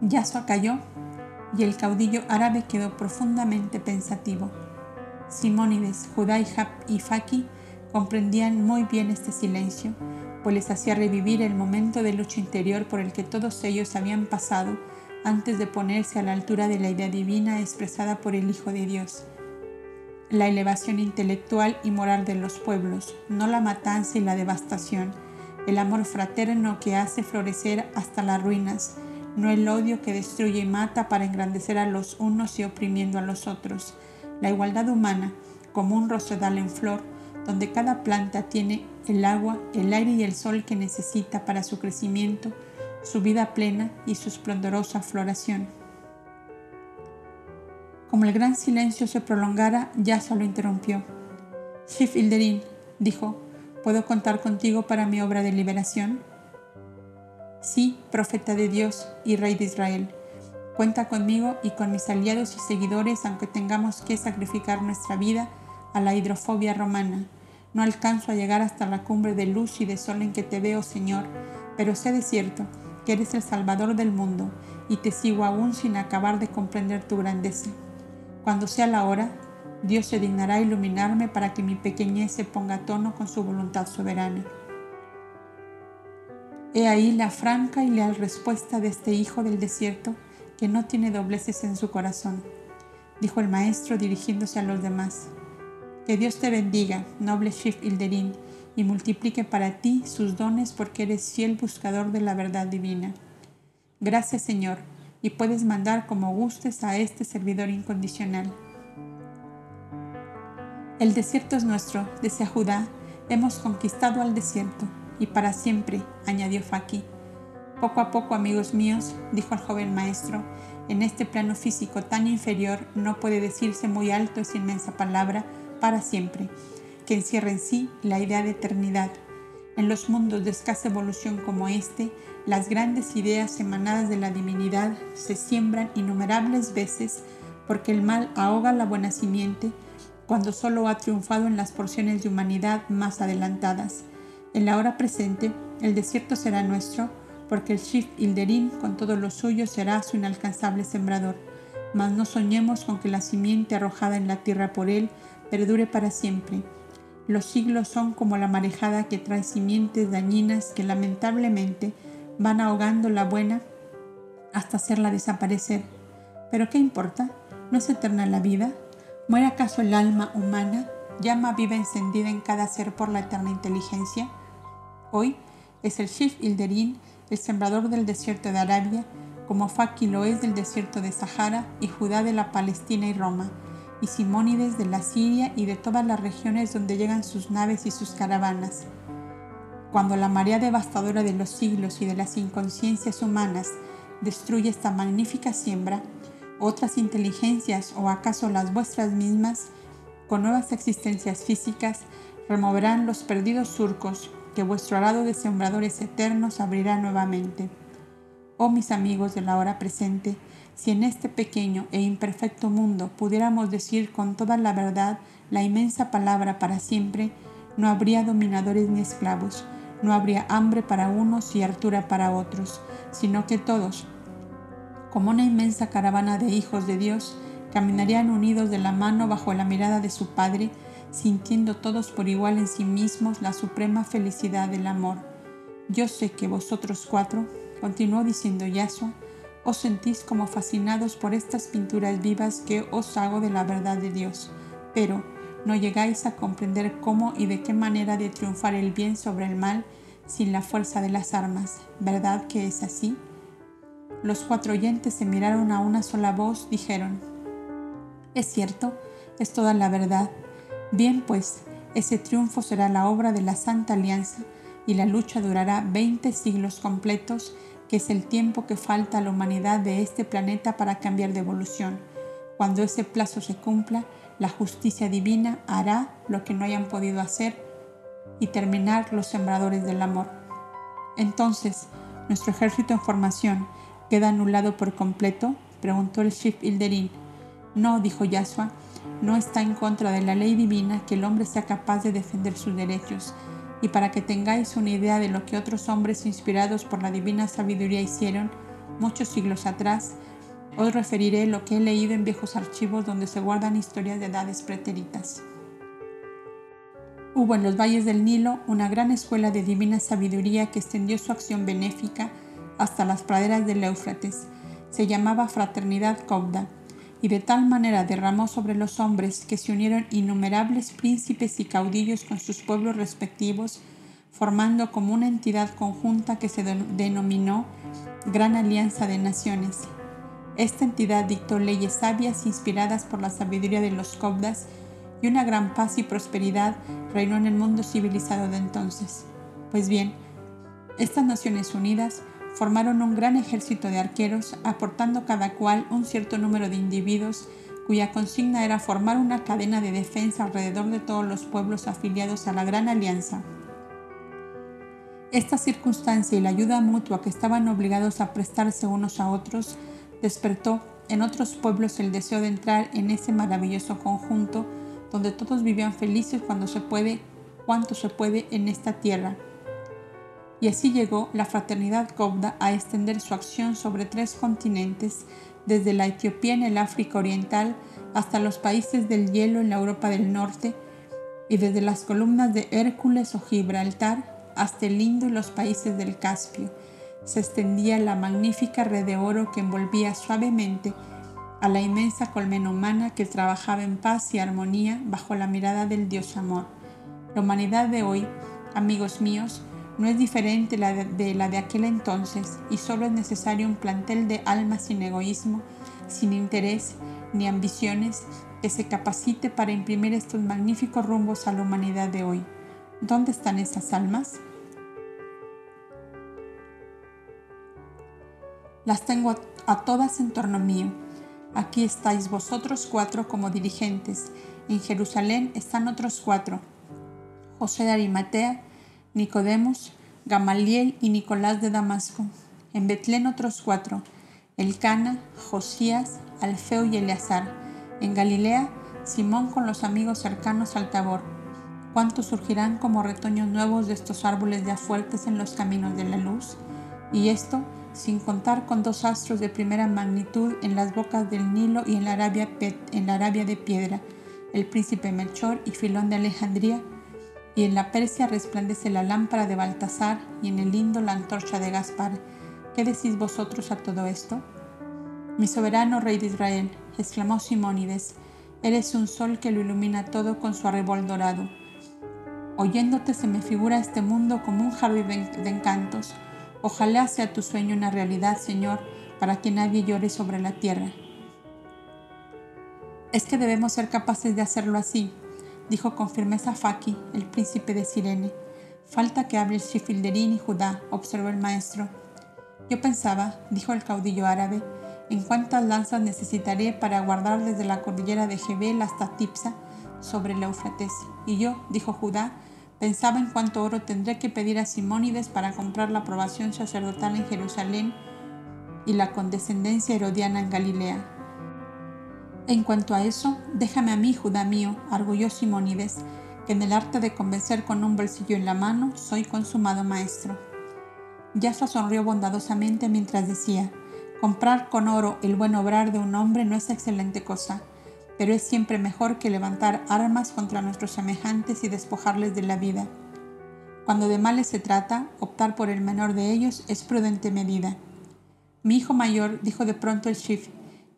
Speaker 2: Yasua cayó y el caudillo árabe quedó profundamente pensativo. Simónides, Judá y Faki comprendían muy bien este silencio, pues les hacía revivir el momento de lucha interior por el que todos ellos habían pasado antes de ponerse a la altura de la idea divina expresada por el Hijo de Dios. La elevación intelectual y moral de los pueblos, no la matanza y la devastación, el amor fraterno que hace florecer hasta las ruinas, no el odio que destruye y mata para engrandecer a los unos y oprimiendo a los otros. La igualdad humana, como un rosedal en flor, donde cada planta tiene el agua, el aire y el sol que necesita para su crecimiento, su vida plena y su esplendorosa floración. Como el gran silencio se prolongara, ya solo interrumpió. Shif Ilderin, dijo, ¿puedo contar contigo para mi obra de liberación? Sí, profeta de Dios y Rey de Israel. Cuenta conmigo y con mis aliados y seguidores aunque tengamos que sacrificar nuestra vida a la hidrofobia romana. No alcanzo a llegar hasta la cumbre de luz y de sol en que te veo, Señor, pero sé de cierto que eres el Salvador del mundo y te sigo aún sin acabar de comprender tu grandeza. Cuando sea la hora, Dios se dignará iluminarme para que mi pequeñez se ponga a tono con su voluntad soberana. He ahí la franca y leal respuesta de este hijo del desierto que no tiene dobleces en su corazón, dijo el maestro dirigiéndose a los demás. Que Dios te bendiga, noble Shif Ilderin, y multiplique para ti sus dones porque eres fiel buscador de la verdad divina. Gracias Señor, y puedes mandar como gustes a este servidor incondicional. El desierto es nuestro, decía Judá, hemos conquistado al desierto y para siempre, añadió Faki. Poco a poco, amigos míos, dijo el joven maestro, en este plano físico tan inferior no puede decirse muy alto esa inmensa palabra para siempre, que encierra en sí la idea de eternidad. En los mundos de escasa evolución como este, las grandes ideas emanadas de la divinidad se siembran innumerables veces porque el mal ahoga la buena simiente cuando solo ha triunfado en las porciones de humanidad más adelantadas. En la hora presente, el desierto será nuestro, porque el Shif Ilderim con todo lo suyo será su inalcanzable sembrador. Mas no soñemos con que la simiente arrojada en la tierra por él perdure para siempre. Los siglos son como la marejada que trae simientes dañinas que lamentablemente van ahogando la buena hasta hacerla desaparecer. Pero ¿qué importa? ¿No es eterna la vida? ¿Muere acaso el alma humana, llama viva encendida en cada ser por la eterna inteligencia? Hoy es el Shif Ilderin, el sembrador del desierto de Arabia, como Faki lo es del desierto de Sahara y Judá de la Palestina y Roma, y Simónides de la Siria y de todas las regiones donde llegan sus naves y sus caravanas. Cuando la marea devastadora de los siglos y de las inconsciencias humanas destruye esta magnífica siembra, otras inteligencias o acaso las vuestras mismas, con nuevas existencias físicas, removerán los perdidos surcos que vuestro arado de sembradores eternos abrirá nuevamente. Oh mis amigos de la hora presente, si en este pequeño e imperfecto mundo pudiéramos decir con toda la verdad la inmensa palabra para siempre, no habría dominadores ni esclavos, no habría hambre para unos y hartura para otros, sino que todos, como una inmensa caravana de hijos de Dios, caminarían unidos de la mano bajo la mirada de su Padre, sintiendo todos por igual en sí mismos la suprema felicidad del amor. Yo sé que vosotros cuatro, continuó diciendo Yasua, os sentís como fascinados por estas pinturas vivas que os hago de la verdad de Dios, pero no llegáis a comprender cómo y de qué manera de triunfar el bien sobre el mal sin la fuerza de las armas. ¿Verdad que es así? Los cuatro oyentes se miraron a una sola voz, dijeron, es cierto, es toda la verdad. Bien pues, ese triunfo será la obra de la Santa Alianza y la lucha durará 20 siglos completos que es el tiempo que falta a la humanidad de este planeta para cambiar de evolución. Cuando ese plazo se cumpla, la justicia divina hará lo que no hayan podido hacer y terminar los sembradores del amor. Entonces, ¿nuestro ejército en formación queda anulado por completo? preguntó el Shif Ilderin. No, dijo Yasua, no está en contra de la ley divina que el hombre sea capaz de defender sus derechos y para que tengáis una idea de lo que otros hombres inspirados por la divina sabiduría hicieron muchos siglos atrás, os referiré lo que he leído en viejos archivos donde se guardan historias de edades pretéritas. Hubo en los valles del Nilo una gran escuela de divina sabiduría que extendió su acción benéfica hasta las praderas del Éufrates. Se llamaba Fraternidad Cobda y de tal manera derramó sobre los hombres que se unieron innumerables príncipes y caudillos con sus pueblos respectivos, formando como una entidad conjunta que se denominó Gran Alianza de Naciones. Esta entidad dictó leyes sabias inspiradas por la sabiduría de los Cobdas y una gran paz y prosperidad reinó en el mundo civilizado de entonces. Pues bien, estas Naciones Unidas formaron un gran ejército de arqueros, aportando cada cual un cierto número de individuos cuya consigna era formar una cadena de defensa alrededor de todos los pueblos afiliados a la Gran Alianza. Esta circunstancia y la ayuda mutua que estaban obligados a prestarse unos a otros despertó en otros pueblos el deseo de entrar en ese maravilloso conjunto donde todos vivían felices cuando se puede, cuanto se puede en esta tierra y así llegó la fraternidad Cobda a extender su acción sobre tres continentes, desde la Etiopía en el África Oriental hasta los países del hielo en la Europa del Norte, y desde las columnas de Hércules o Gibraltar hasta el Indo y los países del Caspio. Se extendía la magnífica red de oro que envolvía suavemente a la inmensa colmena humana que trabajaba en paz y armonía bajo la mirada del Dios Amor. La humanidad de hoy, amigos míos, no es diferente de la de aquel entonces y solo es necesario un plantel de almas sin egoísmo, sin interés ni ambiciones que se capacite para imprimir estos magníficos rumbos a la humanidad de hoy. ¿Dónde están esas almas? Las tengo a todas en torno mío. Aquí estáis vosotros cuatro como dirigentes. En Jerusalén están otros cuatro. José de Arimatea, Nicodemos, Gamaliel y Nicolás de Damasco. En Betlén otros cuatro, Elcana, Josías, Alfeo y Eleazar. En Galilea, Simón con los amigos cercanos al Tabor. ¿Cuántos surgirán como retoños nuevos de estos árboles ya fuertes en los caminos de la luz? Y esto sin contar con dos astros de primera magnitud en las bocas del Nilo y en la Arabia, en la Arabia de piedra, el príncipe Melchor y Filón de Alejandría, y en la Persia resplandece la lámpara de Baltasar y en el lindo la antorcha de Gaspar. ¿Qué decís vosotros a todo esto? Mi soberano rey de Israel, exclamó Simónides, eres un sol que lo ilumina todo con su arrebol dorado. Oyéndote se me figura este mundo como un jardín de encantos. Ojalá sea tu sueño una realidad, Señor, para que nadie llore sobre la tierra. Es que debemos ser capaces de hacerlo así, dijo con firmeza Faki, el príncipe de Sirene. Falta que hable el Shifilderín y Judá, observó el maestro. Yo pensaba, dijo el caudillo árabe, en cuántas lanzas necesitaré para guardar desde la cordillera de Jebel hasta Tipsa, sobre el Eufrates. Y yo, dijo Judá, pensaba en cuánto oro tendré que pedir a Simónides para comprar la aprobación sacerdotal en Jerusalén y la condescendencia herodiana en Galilea. En cuanto a eso, déjame a mí, Judá mío, arguyó Simónides, que en el arte de convencer con un bolsillo en la mano soy consumado maestro. Yasua sonrió bondadosamente mientras decía, comprar con oro el buen obrar de un hombre no es excelente cosa, pero es siempre mejor que levantar armas contra nuestros semejantes y despojarles de la vida. Cuando de males se trata, optar por el menor de ellos es prudente medida. Mi hijo mayor, dijo de pronto el chief,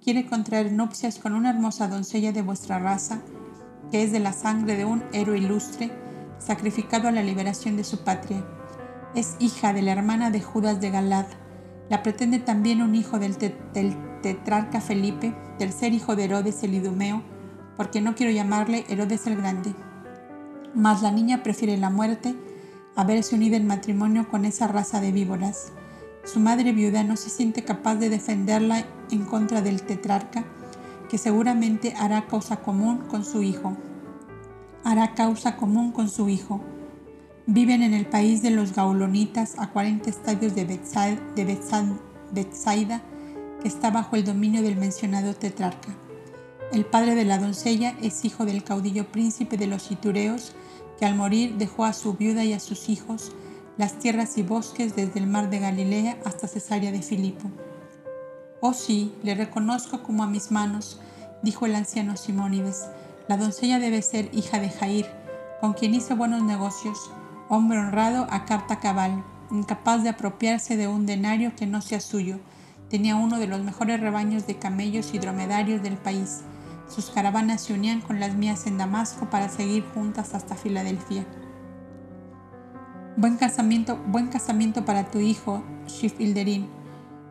Speaker 2: quiere contraer nupcias con una hermosa doncella de vuestra raza, que es de la sangre de un héroe ilustre, sacrificado a la liberación de su patria. Es hija de la hermana de Judas de Galad. La pretende también un hijo del, tetrarca Felipe, tercer hijo de Herodes el Idumeo, porque no quiero llamarle Herodes el Grande. Mas la niña prefiere la muerte a verse unida en matrimonio con esa raza de víboras. Su madre viuda no se siente capaz de defenderla en contra del tetrarca, que seguramente hará causa común con su hijo. Hará causa común con su hijo. Viven en el país de los gaulonitas a 40 estadios de Betsaida, que está bajo el dominio del mencionado tetrarca. El padre de la doncella es hijo del caudillo príncipe de los itureos, que al morir dejó a su viuda y a sus hijos las tierras y bosques desde el mar de Galilea hasta Cesarea de Filipo. Oh sí, le reconozco como a mis manos, dijo el anciano Simónides. La doncella debe ser hija de Jair, con quien hice buenos negocios, hombre honrado a carta cabal, incapaz de apropiarse de un denario que no sea suyo. Tenía uno de los mejores rebaños de camellos y dromedarios del país. Sus caravanas se unían con las mías en Damasco para seguir juntas hasta Filadelfia. Buen casamiento, buen casamiento para tu hijo, Shif.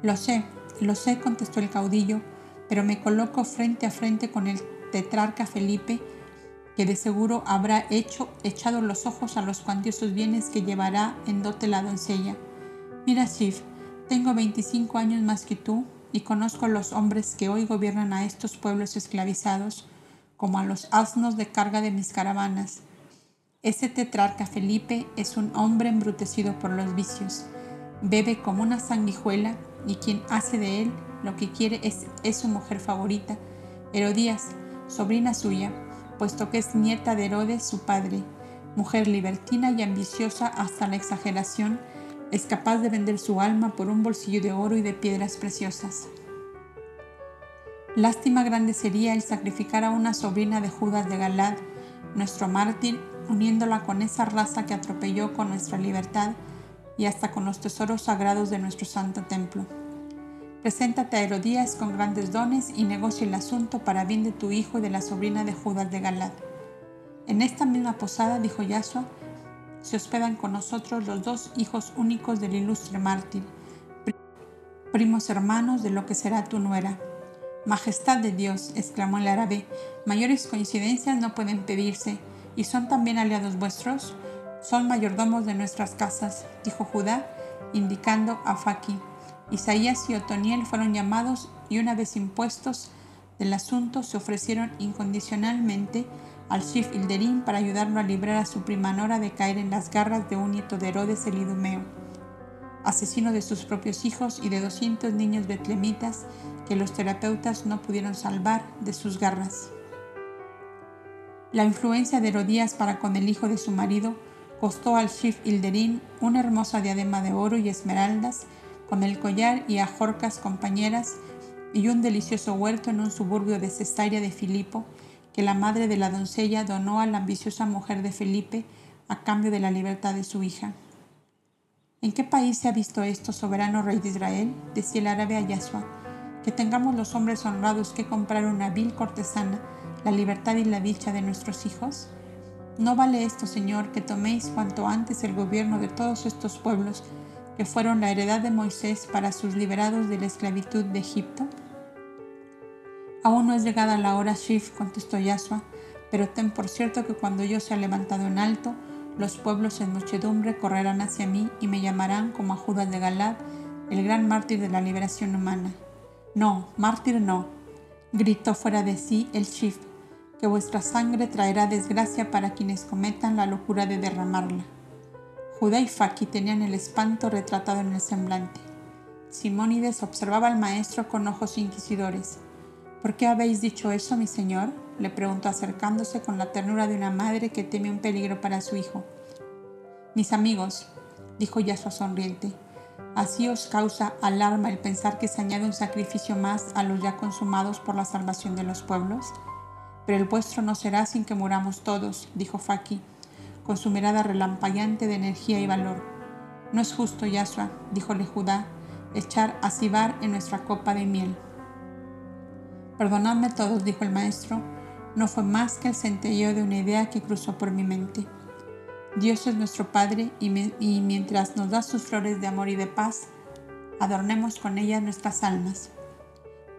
Speaker 2: Lo sé, lo sé, contestó el caudillo, pero me coloco frente a frente con el tetrarca Felipe, que de seguro habrá hecho, echado los ojos a los cuantiosos bienes que llevará en dote la doncella. Mira, Shif, tengo 25 años más que tú y conozco a los hombres que hoy gobiernan a estos pueblos esclavizados, como a los asnos de carga de mis caravanas ese tetrarca Felipe es un hombre embrutecido por los vicios. Bebe como una sanguijuela y quien hace de él lo que quiere es, es su mujer favorita, Herodías, sobrina suya, puesto que es nieta de Herodes su padre, mujer libertina y ambiciosa hasta la exageración, es capaz de vender su alma por un bolsillo de oro y de piedras preciosas. Lástima grande sería el sacrificar a una sobrina de Judas de Galad, nuestro mártir uniéndola con esa raza que atropelló con nuestra libertad y hasta con los tesoros sagrados de nuestro santo templo. Preséntate a Herodías con grandes dones y negocia el asunto para bien de tu hijo y de la sobrina de Judas de Galad. En esta misma posada, dijo Yahshua, se hospedan con nosotros los dos hijos únicos del ilustre mártir, primos hermanos de lo que será tu nuera. Majestad de Dios, exclamó el árabe, mayores coincidencias no pueden pedirse ¿Y son también aliados vuestros? Son mayordomos de nuestras casas, dijo Judá, indicando a Faki. Isaías y Otoniel fueron llamados y una vez impuestos del asunto se ofrecieron incondicionalmente al Shif Ilderín para ayudarlo a librar a su prima Nora de caer en las garras de un nieto de Herodes el Idumeo, asesino de sus propios hijos y de 200 niños betlemitas que los terapeutas no pudieron salvar de sus garras. La influencia de Herodías para con el hijo de su marido costó al Shif Ilderín una hermosa diadema de oro y esmeraldas con el collar y ajorcas compañeras y un delicioso huerto en un suburbio de Cesarea de Filipo que la madre de la doncella donó a la ambiciosa mujer de Felipe a cambio de la libertad de su hija. ¿En qué país se ha visto esto, soberano rey de Israel? decía el árabe a que tengamos los hombres honrados que comprar una vil cortesana la libertad y la dicha de nuestros hijos? ¿No vale esto, Señor, que toméis cuanto antes el gobierno de todos estos pueblos que fueron la heredad de Moisés para sus liberados de la esclavitud de Egipto? Aún no es llegada la hora, Shif, contestó Yahshua, pero ten por cierto que cuando yo sea levantado en alto, los pueblos en muchedumbre correrán hacia mí y me llamarán como a Judas de Galad, el gran mártir de la liberación humana. No, mártir no, gritó fuera de sí el Shif, que vuestra sangre traerá desgracia para quienes cometan la locura de derramarla. Judá y Faki tenían el espanto retratado en el semblante. Simónides observaba al maestro con ojos inquisidores. ¿Por qué habéis dicho eso, mi señor? le preguntó acercándose con la ternura de una madre que teme un peligro para su hijo. Mis amigos, dijo Yasua sonriente, así os causa alarma el pensar que se añade un sacrificio más a los ya consumados por la salvación de los pueblos. Pero el vuestro no será sin que muramos todos, dijo Faki, con su mirada relampagueante de energía y valor. No es justo, Yasua, díjole Judá, echar a cibar en nuestra copa de miel. Perdonadme todos, dijo el maestro, no fue más que el centelleo de una idea que cruzó por mi mente. Dios es nuestro Padre y, mientras nos da sus flores de amor y de paz, adornemos con ellas nuestras almas.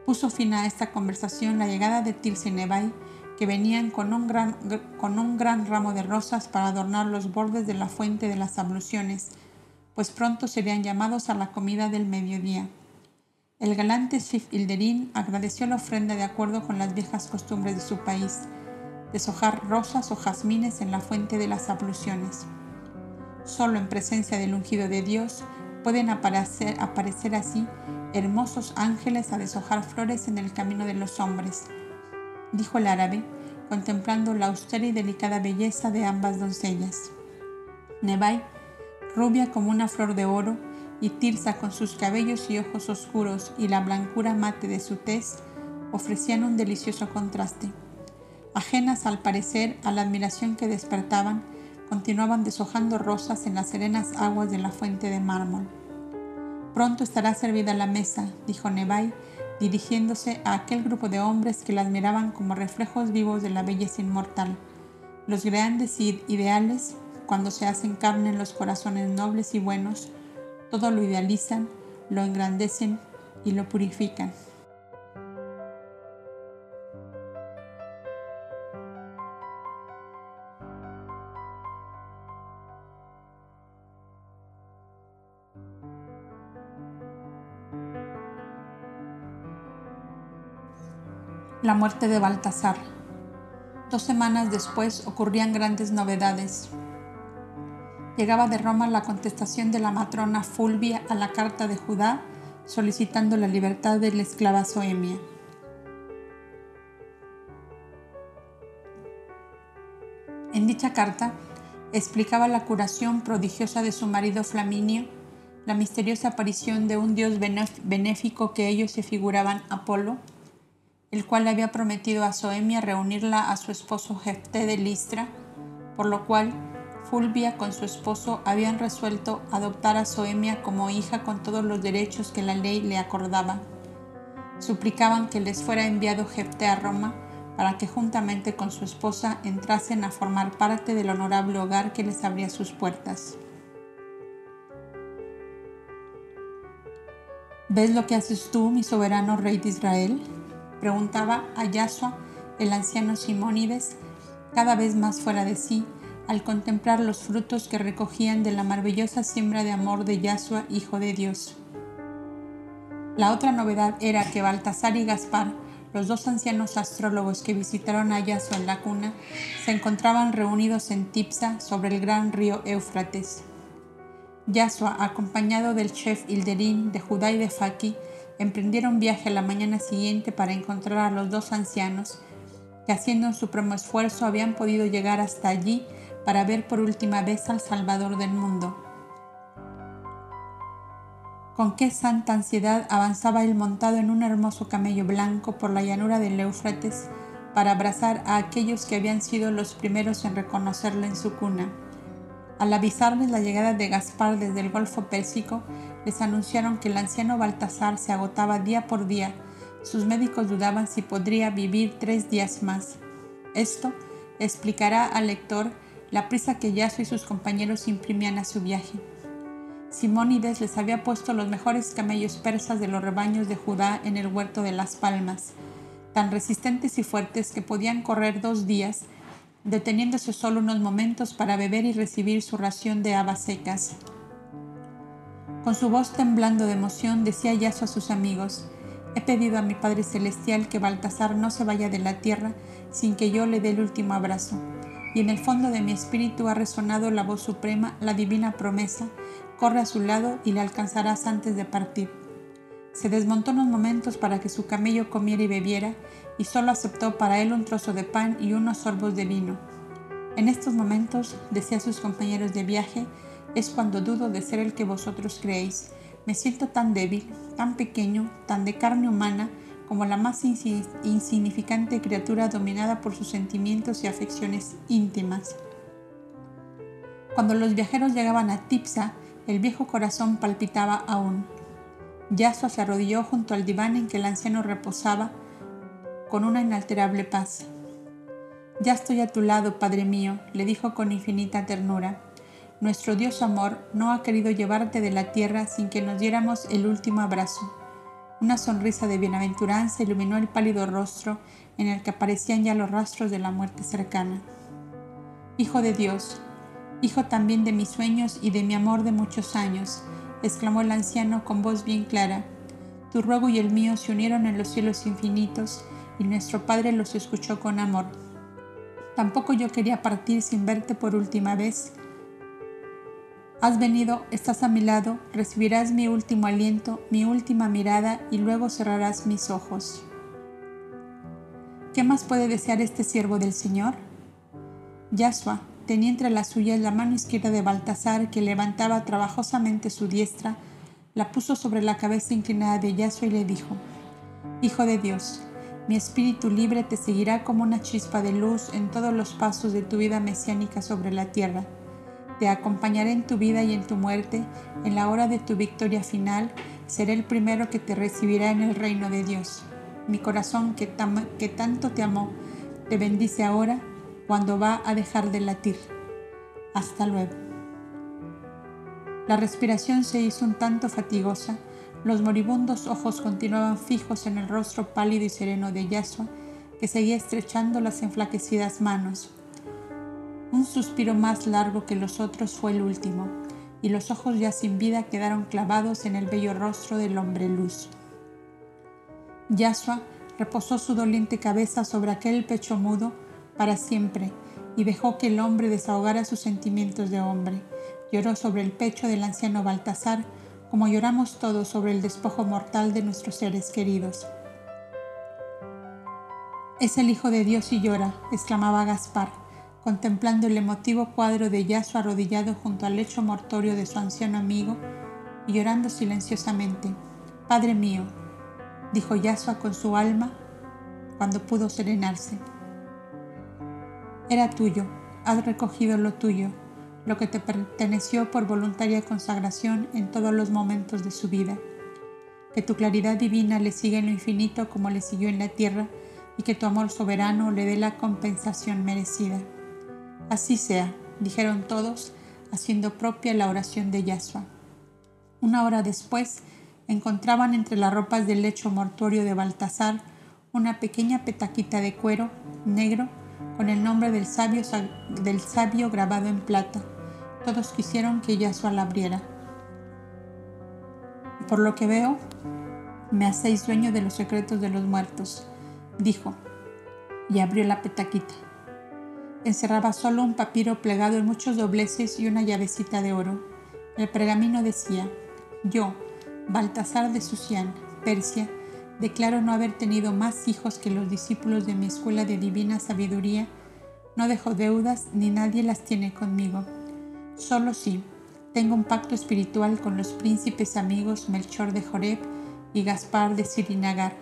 Speaker 2: Puso fin a esta conversación la llegada de Tilce y Nebai, que venían con un, gran, con un gran ramo de rosas para adornar los bordes de la fuente de las abluciones, pues pronto serían llamados a la comida del mediodía. El galante Sif Ilderín agradeció la ofrenda de acuerdo con las viejas costumbres de su país, deshojar rosas o jazmines en la fuente de las abluciones. Solo en presencia del ungido de Dios pueden aparecer, aparecer así hermosos ángeles a deshojar flores en el camino de los hombres, dijo el árabe, contemplando la austera y delicada belleza de ambas doncellas. Nebai, rubia como una flor de oro, y Tirsa con sus cabellos y ojos oscuros y la blancura mate de su tez ofrecían un delicioso contraste. Ajenas al parecer a la admiración que despertaban, continuaban deshojando rosas en las serenas aguas de la fuente de mármol. Pronto estará servida la mesa, dijo Nebai, dirigiéndose a aquel grupo de hombres que la admiraban como reflejos vivos de la belleza inmortal. Los grandes ideales, cuando se hacen carne en los corazones nobles y buenos, todo lo idealizan, lo engrandecen y lo purifican. La muerte de Baltasar. Dos semanas después ocurrían grandes novedades llegaba de Roma la contestación de la matrona Fulvia a la carta de Judá solicitando la libertad de la esclava Soemia. En dicha carta explicaba la curación prodigiosa de su marido Flaminio, la misteriosa aparición de un dios benéfico que ellos se figuraban Apolo, el cual le había prometido a Soemia reunirla a su esposo Jefté de Listra, por lo cual Fulvia con su esposo habían resuelto adoptar a Soemia como hija con todos los derechos que la ley le acordaba. Suplicaban que les fuera enviado Jefte a Roma para que juntamente con su esposa entrasen a formar parte del honorable hogar que les abría sus puertas. ¿Ves lo que haces tú, mi soberano rey de Israel? Preguntaba a Yasua, el anciano Simónides, cada vez más fuera de sí, al contemplar los frutos que recogían de la maravillosa siembra de amor de Yahshua, Hijo de Dios. La otra novedad era que Baltasar y Gaspar, los dos ancianos astrólogos que visitaron a Yahshua en la cuna, se encontraban reunidos en Tipsa sobre el gran río Éufrates. Yahshua, acompañado del chef Hilderín de Judá y de Faki, emprendieron viaje a la mañana siguiente para encontrar a los dos ancianos que haciendo un supremo esfuerzo habían podido llegar hasta allí para ver por última vez al Salvador del mundo. Con qué santa ansiedad avanzaba él montado en un hermoso camello blanco por la llanura del Éufrates para abrazar a aquellos que habían sido los primeros en reconocerle en su cuna. Al avisarles la llegada de Gaspar desde el Golfo Pérsico, les anunciaron que el anciano Baltasar se agotaba día por día. Sus médicos dudaban si podría vivir tres días más. Esto explicará al lector la prisa que Yaso y sus compañeros imprimían a su viaje. Simónides les había puesto los mejores camellos persas de los rebaños de Judá en el huerto de las palmas, tan resistentes y fuertes que podían correr dos días, deteniéndose solo unos momentos para beber y recibir su ración de habas secas. Con su voz temblando de emoción decía Yaso a sus amigos, He pedido a mi Padre Celestial que Baltasar no se vaya de la tierra sin que yo le dé el último abrazo y en el fondo de mi espíritu ha resonado la voz suprema, la divina promesa, corre a su lado y le alcanzarás antes de partir. Se desmontó unos momentos para que su camello comiera y bebiera, y solo aceptó para él un trozo de pan y unos sorbos de vino. En estos momentos, decía a sus compañeros de viaje, es cuando dudo de ser el que vosotros creéis. Me siento tan débil, tan pequeño, tan de carne humana, como la más insignificante criatura dominada por sus sentimientos y afecciones íntimas. Cuando los viajeros llegaban a Tipsa, el viejo corazón palpitaba aún. Yasua se arrodilló junto al diván en que el anciano reposaba con una inalterable paz. Ya estoy a tu lado, Padre mío, le dijo con infinita ternura. Nuestro Dios amor no ha querido llevarte de la tierra sin que nos diéramos el último abrazo. Una sonrisa de bienaventuranza iluminó el pálido rostro en el que aparecían ya los rastros de la muerte cercana. Hijo de Dios, hijo también de mis sueños y de mi amor de muchos años, exclamó el anciano con voz bien clara. Tu ruego y el mío se unieron en los cielos infinitos y nuestro Padre los escuchó con amor. Tampoco yo quería partir sin verte por última vez. Has venido, estás a mi lado, recibirás mi último aliento, mi última mirada y luego cerrarás mis ojos. ¿Qué más puede desear este siervo del Señor? Yasua, tenía entre las suyas la mano izquierda de Baltasar, que levantaba trabajosamente su diestra, la puso sobre la cabeza inclinada de Yasua y le dijo, Hijo de Dios, mi espíritu libre te seguirá como una chispa de luz en todos los pasos de tu vida mesiánica sobre la tierra. Te acompañaré en tu vida y en tu muerte, en la hora de tu victoria final, seré el primero que te recibirá en el reino de Dios. Mi corazón que, que tanto te amó, te bendice ahora cuando va a dejar de latir. Hasta luego. La respiración se hizo un tanto fatigosa, los moribundos ojos continuaban fijos en el rostro pálido y sereno de Yasua, que seguía estrechando las enflaquecidas manos. Un suspiro más largo que los otros fue el último, y los ojos ya sin vida quedaron clavados en el bello rostro del hombre luz. Yasua reposó su doliente cabeza sobre aquel pecho mudo para siempre y dejó que el hombre desahogara sus sentimientos de hombre. Lloró sobre el pecho del anciano Baltasar, como lloramos todos sobre el despojo mortal de nuestros seres queridos. Es el Hijo de Dios y llora, exclamaba Gaspar, contemplando el emotivo cuadro de Yaso arrodillado junto al lecho mortorio de su anciano amigo y llorando silenciosamente. Padre mío, dijo Yasua con su alma cuando pudo serenarse. Era tuyo, has recogido lo tuyo, lo que te perteneció por voluntaria consagración en todos los momentos de su vida. Que tu claridad divina le siga en lo infinito como le siguió en la tierra y que tu amor soberano le dé la compensación merecida. Así sea, dijeron todos, haciendo propia la oración de Yasua. Una hora después, encontraban entre las ropas del lecho mortuorio de Baltasar una pequeña petaquita de cuero negro con el nombre del sabio, grabado en plata. Todos quisieron que Yasua la abriera. Por lo que veo, me hacéis dueño de los secretos de los muertos, dijo, y abrió la petaquita. Encerraba solo un papiro plegado en muchos dobleces y una llavecita de oro. El pergamino decía, yo, Baltasar de Susián, Persia, Declaro no haber tenido más hijos que los discípulos de mi escuela de divina sabiduría. No dejo deudas ni nadie las tiene conmigo. Solo sí, tengo un pacto espiritual con los príncipes amigos Melchor de Joreb y Gaspar de Sirinagar,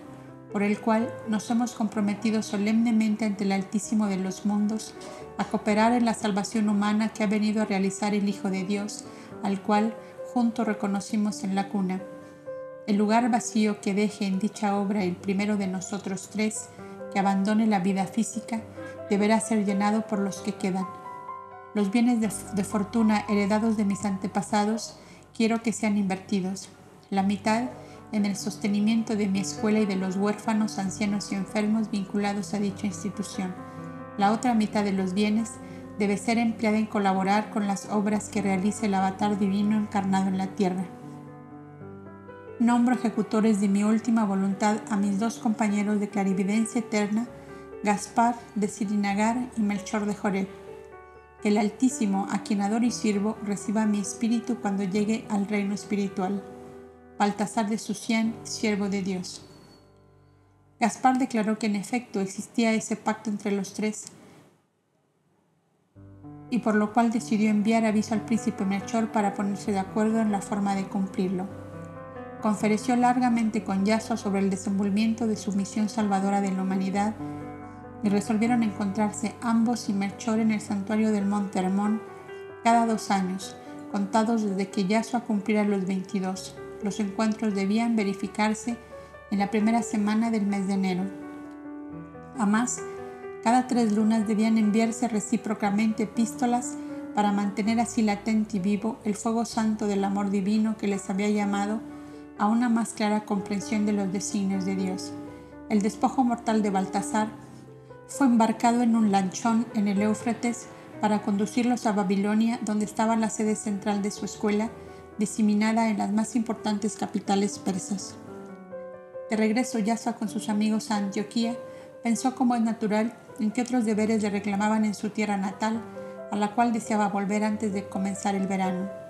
Speaker 2: por el cual nos hemos comprometido solemnemente ante el Altísimo de los mundos a cooperar en la salvación humana que ha venido a realizar el Hijo de Dios, al cual juntos reconocimos en la cuna el lugar vacío que deje en dicha obra el primero de nosotros tres que abandone la vida física deberá ser llenado por los que quedan. Los bienes de, fortuna heredados de mis antepasados quiero que sean invertidos. La mitad en el sostenimiento de mi escuela y de los huérfanos, ancianos y enfermos vinculados a dicha institución. La otra mitad de los bienes debe ser empleada en colaborar con las obras que realice el avatar divino encarnado en la tierra nombro ejecutores de mi última voluntad a mis dos compañeros de clarividencia eterna, Gaspar de Sirinagar y Melchor de Joreb. El Altísimo, a quien adoro y sirvo, reciba mi espíritu cuando llegue al reino espiritual. Baltasar de Sucián, siervo de Dios. Gaspar declaró que en efecto existía ese pacto entre los tres, y por lo cual decidió enviar aviso al príncipe Melchor para ponerse de acuerdo en la forma de cumplirlo. Conferenció largamente con Yasua sobre el desenvolvimiento de su misión salvadora de la humanidad y resolvieron encontrarse ambos y Melchor en el santuario del Monte Hermón cada dos años, contados desde que Yasua cumpliera los 22. Los encuentros debían verificarse en la primera semana del mes de enero. Además, cada tres lunas debían enviarse recíprocamente epístolas para mantener así latente y vivo el fuego santo del amor divino que les había llamado a una más clara comprensión de los designios de Dios. El despojo mortal de Baltasar fue embarcado en un lanchón en el Éufrates para conducirlos a Babilonia, donde estaba la sede central de su escuela, diseminada en las más importantes capitales persas. De regreso Yasua con sus amigos a Antioquía, pensó como es natural en qué otros deberes le reclamaban en su tierra natal, a la cual deseaba volver antes de comenzar el verano.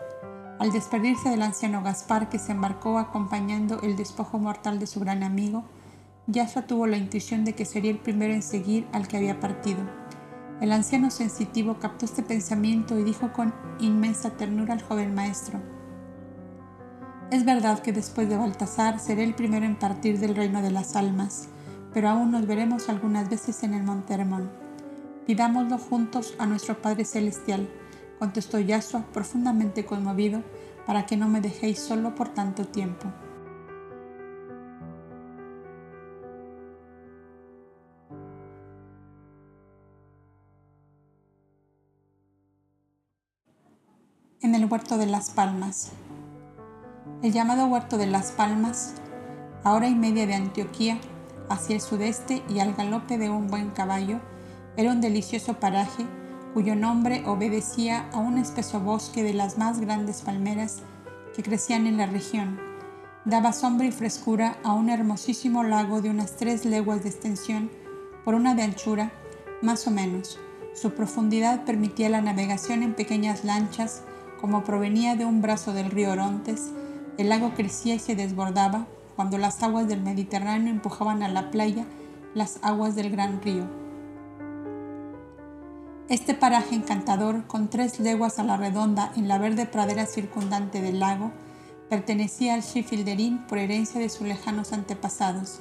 Speaker 2: Al despedirse del anciano Gaspar, que se embarcó acompañando el despojo mortal de su gran amigo, Yasua tuvo la intuición de que sería el primero en seguir al que había partido. El anciano sensitivo captó este pensamiento y dijo con inmensa ternura al joven maestro, Es verdad que después de Baltasar seré el primero en partir del reino de las almas pero aún nos veremos algunas veces en el Monte Hermón. Pidámoslo juntos a nuestro Padre Celestial, contestó Yasua profundamente conmovido, para que no me dejéis solo por tanto tiempo. En el Huerto de las Palmas. El llamado Huerto de las Palmas, a hora y media de Antioquía, hacia el sudeste y al galope de un buen caballo, era un delicioso paraje cuyo nombre obedecía a un espeso bosque de las más grandes palmeras que crecían en la región. Daba sombra y frescura a un hermosísimo lago de unas tres leguas de extensión por una de anchura, más o menos. Su profundidad permitía la navegación en pequeñas lanchas, como provenía de un brazo del río Orontes, el lago crecía y se desbordaba, cuando las aguas del Mediterráneo empujaban a la playa las aguas del gran río. Este paraje encantador, con tres leguas a la redonda en la verde pradera circundante del lago, pertenecía al Schifilderín por herencia de sus lejanos antepasados.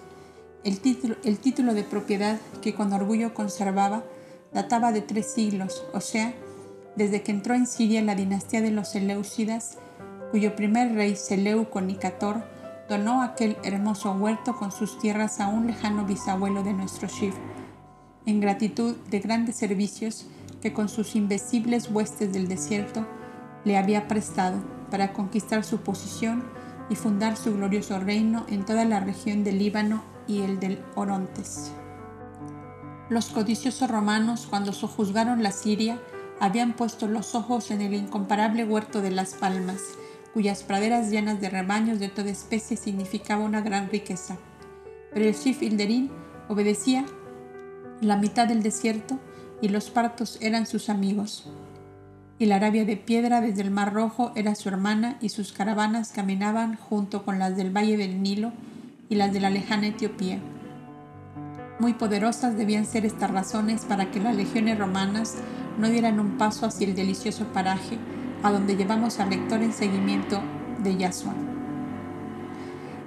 Speaker 2: El título, el título de propiedad que con orgullo conservaba databa de tres siglos, o sea, desde que entró en Siria la dinastía de los Seleucidas, cuyo primer rey Seleuco Nicator donó aquel hermoso huerto con sus tierras a un lejano bisabuelo de nuestro Shiv, en gratitud de grandes servicios que con sus invencibles huestes del desierto le había prestado para conquistar su posición y fundar su glorioso reino en toda la región del Líbano y el del Orontes. Los codiciosos romanos, cuando sojuzgaron la Siria, habían puesto los ojos en el incomparable huerto de las palmas, cuyas praderas llenas de rebaños de toda especie significaba una gran riqueza. Pero el Shif Ilderín obedecía la mitad del desierto y los partos eran sus amigos. Y la Arabia de piedra desde el Mar Rojo era su hermana y sus caravanas caminaban junto con las del Valle del Nilo y las de la lejana Etiopía. Muy poderosas debían ser estas razones para que las legiones romanas no dieran un paso hacia el delicioso paraje a donde llevamos al lector en seguimiento de Yahshua.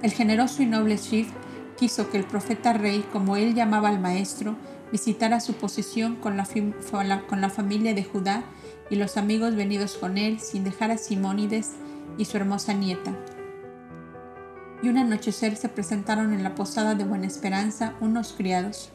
Speaker 2: El generoso y noble Shif quiso que el profeta rey, como él llamaba al maestro, visitara su posesión con la, con la familia de Judá y los amigos venidos con él, sin dejar a Simónides y su hermosa nieta. Y un anochecer se presentaron en la posada de Buena Esperanza unos criados,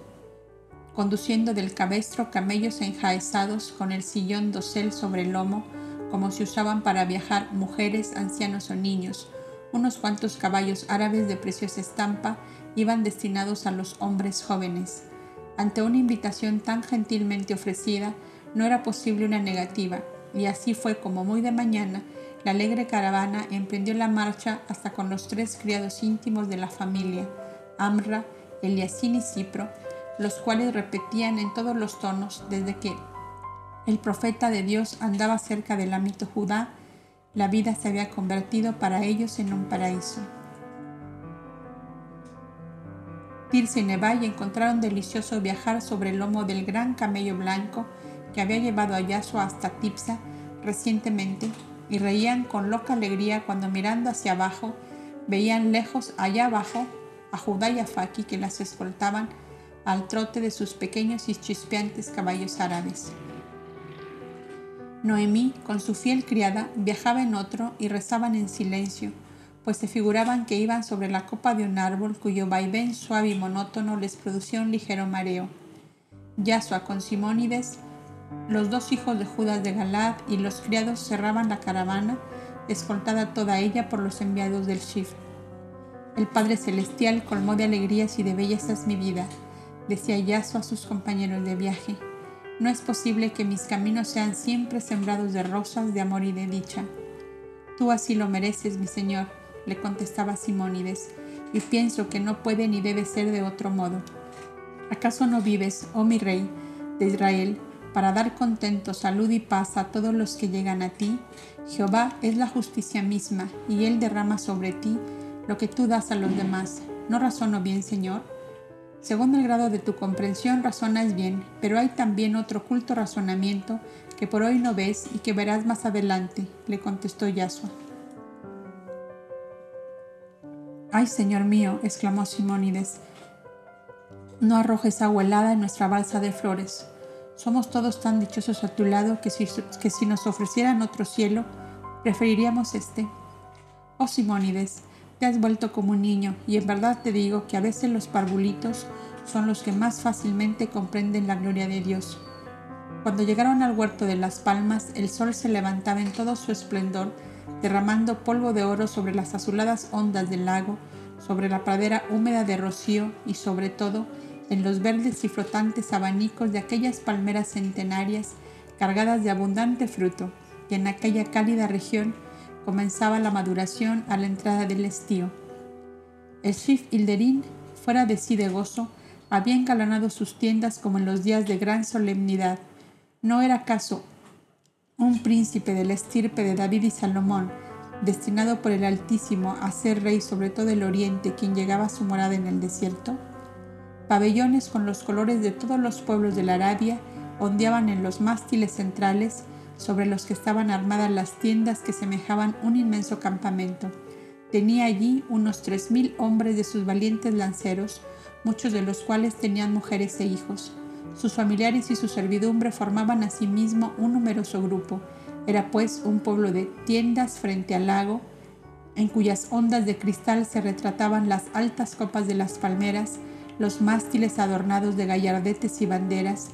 Speaker 2: conduciendo del cabestro camellos enjaezados con el sillón dosel sobre el lomo, como se usaban para viajar mujeres, ancianos o niños. Unos cuantos caballos árabes de preciosa estampa iban destinados a los hombres jóvenes. Ante una invitación tan gentilmente ofrecida, no era posible una negativa, y así fue como muy de mañana la alegre caravana emprendió la marcha hasta con los tres criados íntimos de la familia, Amra, Eliasín y Cipro, los cuales repetían en todos los tonos desde que el profeta de Dios andaba cerca del ámbito Judá, La vida se había convertido para ellos en un paraíso. Tirce y Nevai encontraron delicioso viajar sobre el lomo del gran camello blanco que había llevado a hasta Tipsa recientemente y reían con loca alegría cuando mirando hacia abajo veían lejos allá abajo a Judá y a Faki que las escoltaban al trote de sus pequeños y chispeantes caballos árabes. Noemí, con su fiel criada, viajaba en otro y rezaban en silencio, pues se figuraban que iban sobre la copa de un árbol cuyo vaivén suave y monótono les producía un ligero mareo. Yasua con Simónides, los dos hijos de Judas de Galad y los criados cerraban la caravana, escoltada toda ella por los enviados del Shif. El Padre Celestial colmó de alegrías y de bellezas mi vida, decía Yasua a sus compañeros de viaje. No es posible que mis caminos sean siempre sembrados de rosas de amor y de dicha. Tú así lo mereces, mi Señor, le contestaba Simónides, y pienso que no puede ni debe ser de otro modo. ¿Acaso no vives, oh mi rey, de Israel, para dar contento, salud y paz a todos los que llegan a ti? Jehová es la justicia misma, y él derrama sobre ti lo que tú das a los demás. ¿No razono bien, Señor? Según el grado de tu comprensión razonas bien, pero hay también otro oculto razonamiento que por hoy no ves y que verás más adelante, le contestó Yasua. Ay, Señor mío, exclamó Simónides, no arrojes agua helada en nuestra balsa de flores. Somos todos tan dichosos a tu lado que si, que si nos ofrecieran otro cielo, preferiríamos este. Oh Simónides, te has vuelto como un niño y en verdad te digo que a veces los parvulitos son los que más fácilmente comprenden la gloria de Dios. Cuando llegaron al huerto de las palmas, el sol se levantaba en todo su esplendor derramando polvo de oro sobre las azuladas ondas del lago, sobre la pradera húmeda de rocío y sobre todo en los verdes y flotantes abanicos de aquellas palmeras centenarias cargadas de abundante fruto, y en aquella cálida región comenzaba la maduración a la entrada del estío. El Shif Hilderín, fuera de sí de gozo, había engalanado sus tiendas como en los días de gran solemnidad. ¿No era acaso un príncipe de la estirpe de David y Salomón, destinado por el Altísimo a ser rey sobre todo el oriente, quien llegaba a su morada en el desierto? Pabellones con los colores de todos los pueblos de la Arabia ondeaban en los mástiles centrales, sobre los que estaban armadas las tiendas que semejaban un inmenso campamento. Tenía allí unos tres mil hombres de sus valientes lanceros, muchos de los cuales tenían mujeres e hijos. Sus familiares y su servidumbre formaban asimismo un numeroso grupo. Era pues un pueblo de tiendas frente al lago, en cuyas ondas de cristal se retrataban las altas copas de las palmeras, los mástiles adornados de gallardetes y banderas,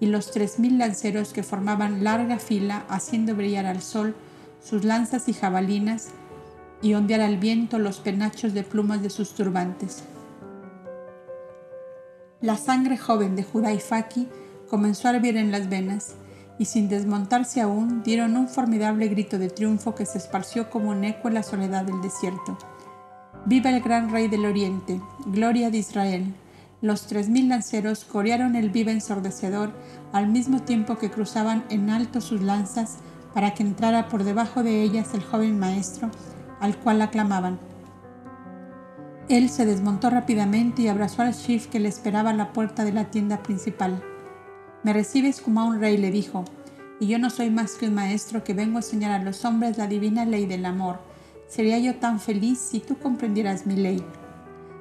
Speaker 2: y los tres mil lanceros que formaban larga fila haciendo brillar al sol sus lanzas y jabalinas y ondear al viento los penachos de plumas de sus turbantes. La sangre joven de Judá y Faki comenzó a hervir en las venas, y sin desmontarse aún dieron un formidable grito de triunfo que se esparció como un eco en la soledad del desierto. ¡Viva el gran rey del oriente! ¡Gloria de Israel! Los tres mil lanceros corearon el viva ensordecedor al mismo tiempo que cruzaban en alto sus lanzas para que entrara por debajo de ellas el joven maestro, al cual aclamaban. Él se desmontó rápidamente y abrazó al Shif que le esperaba a la puerta de la tienda principal. Me recibes como a un rey, le dijo, y yo no soy más que un maestro que vengo a enseñar a los hombres la divina ley del amor. Sería yo tan feliz si tú comprendieras mi ley.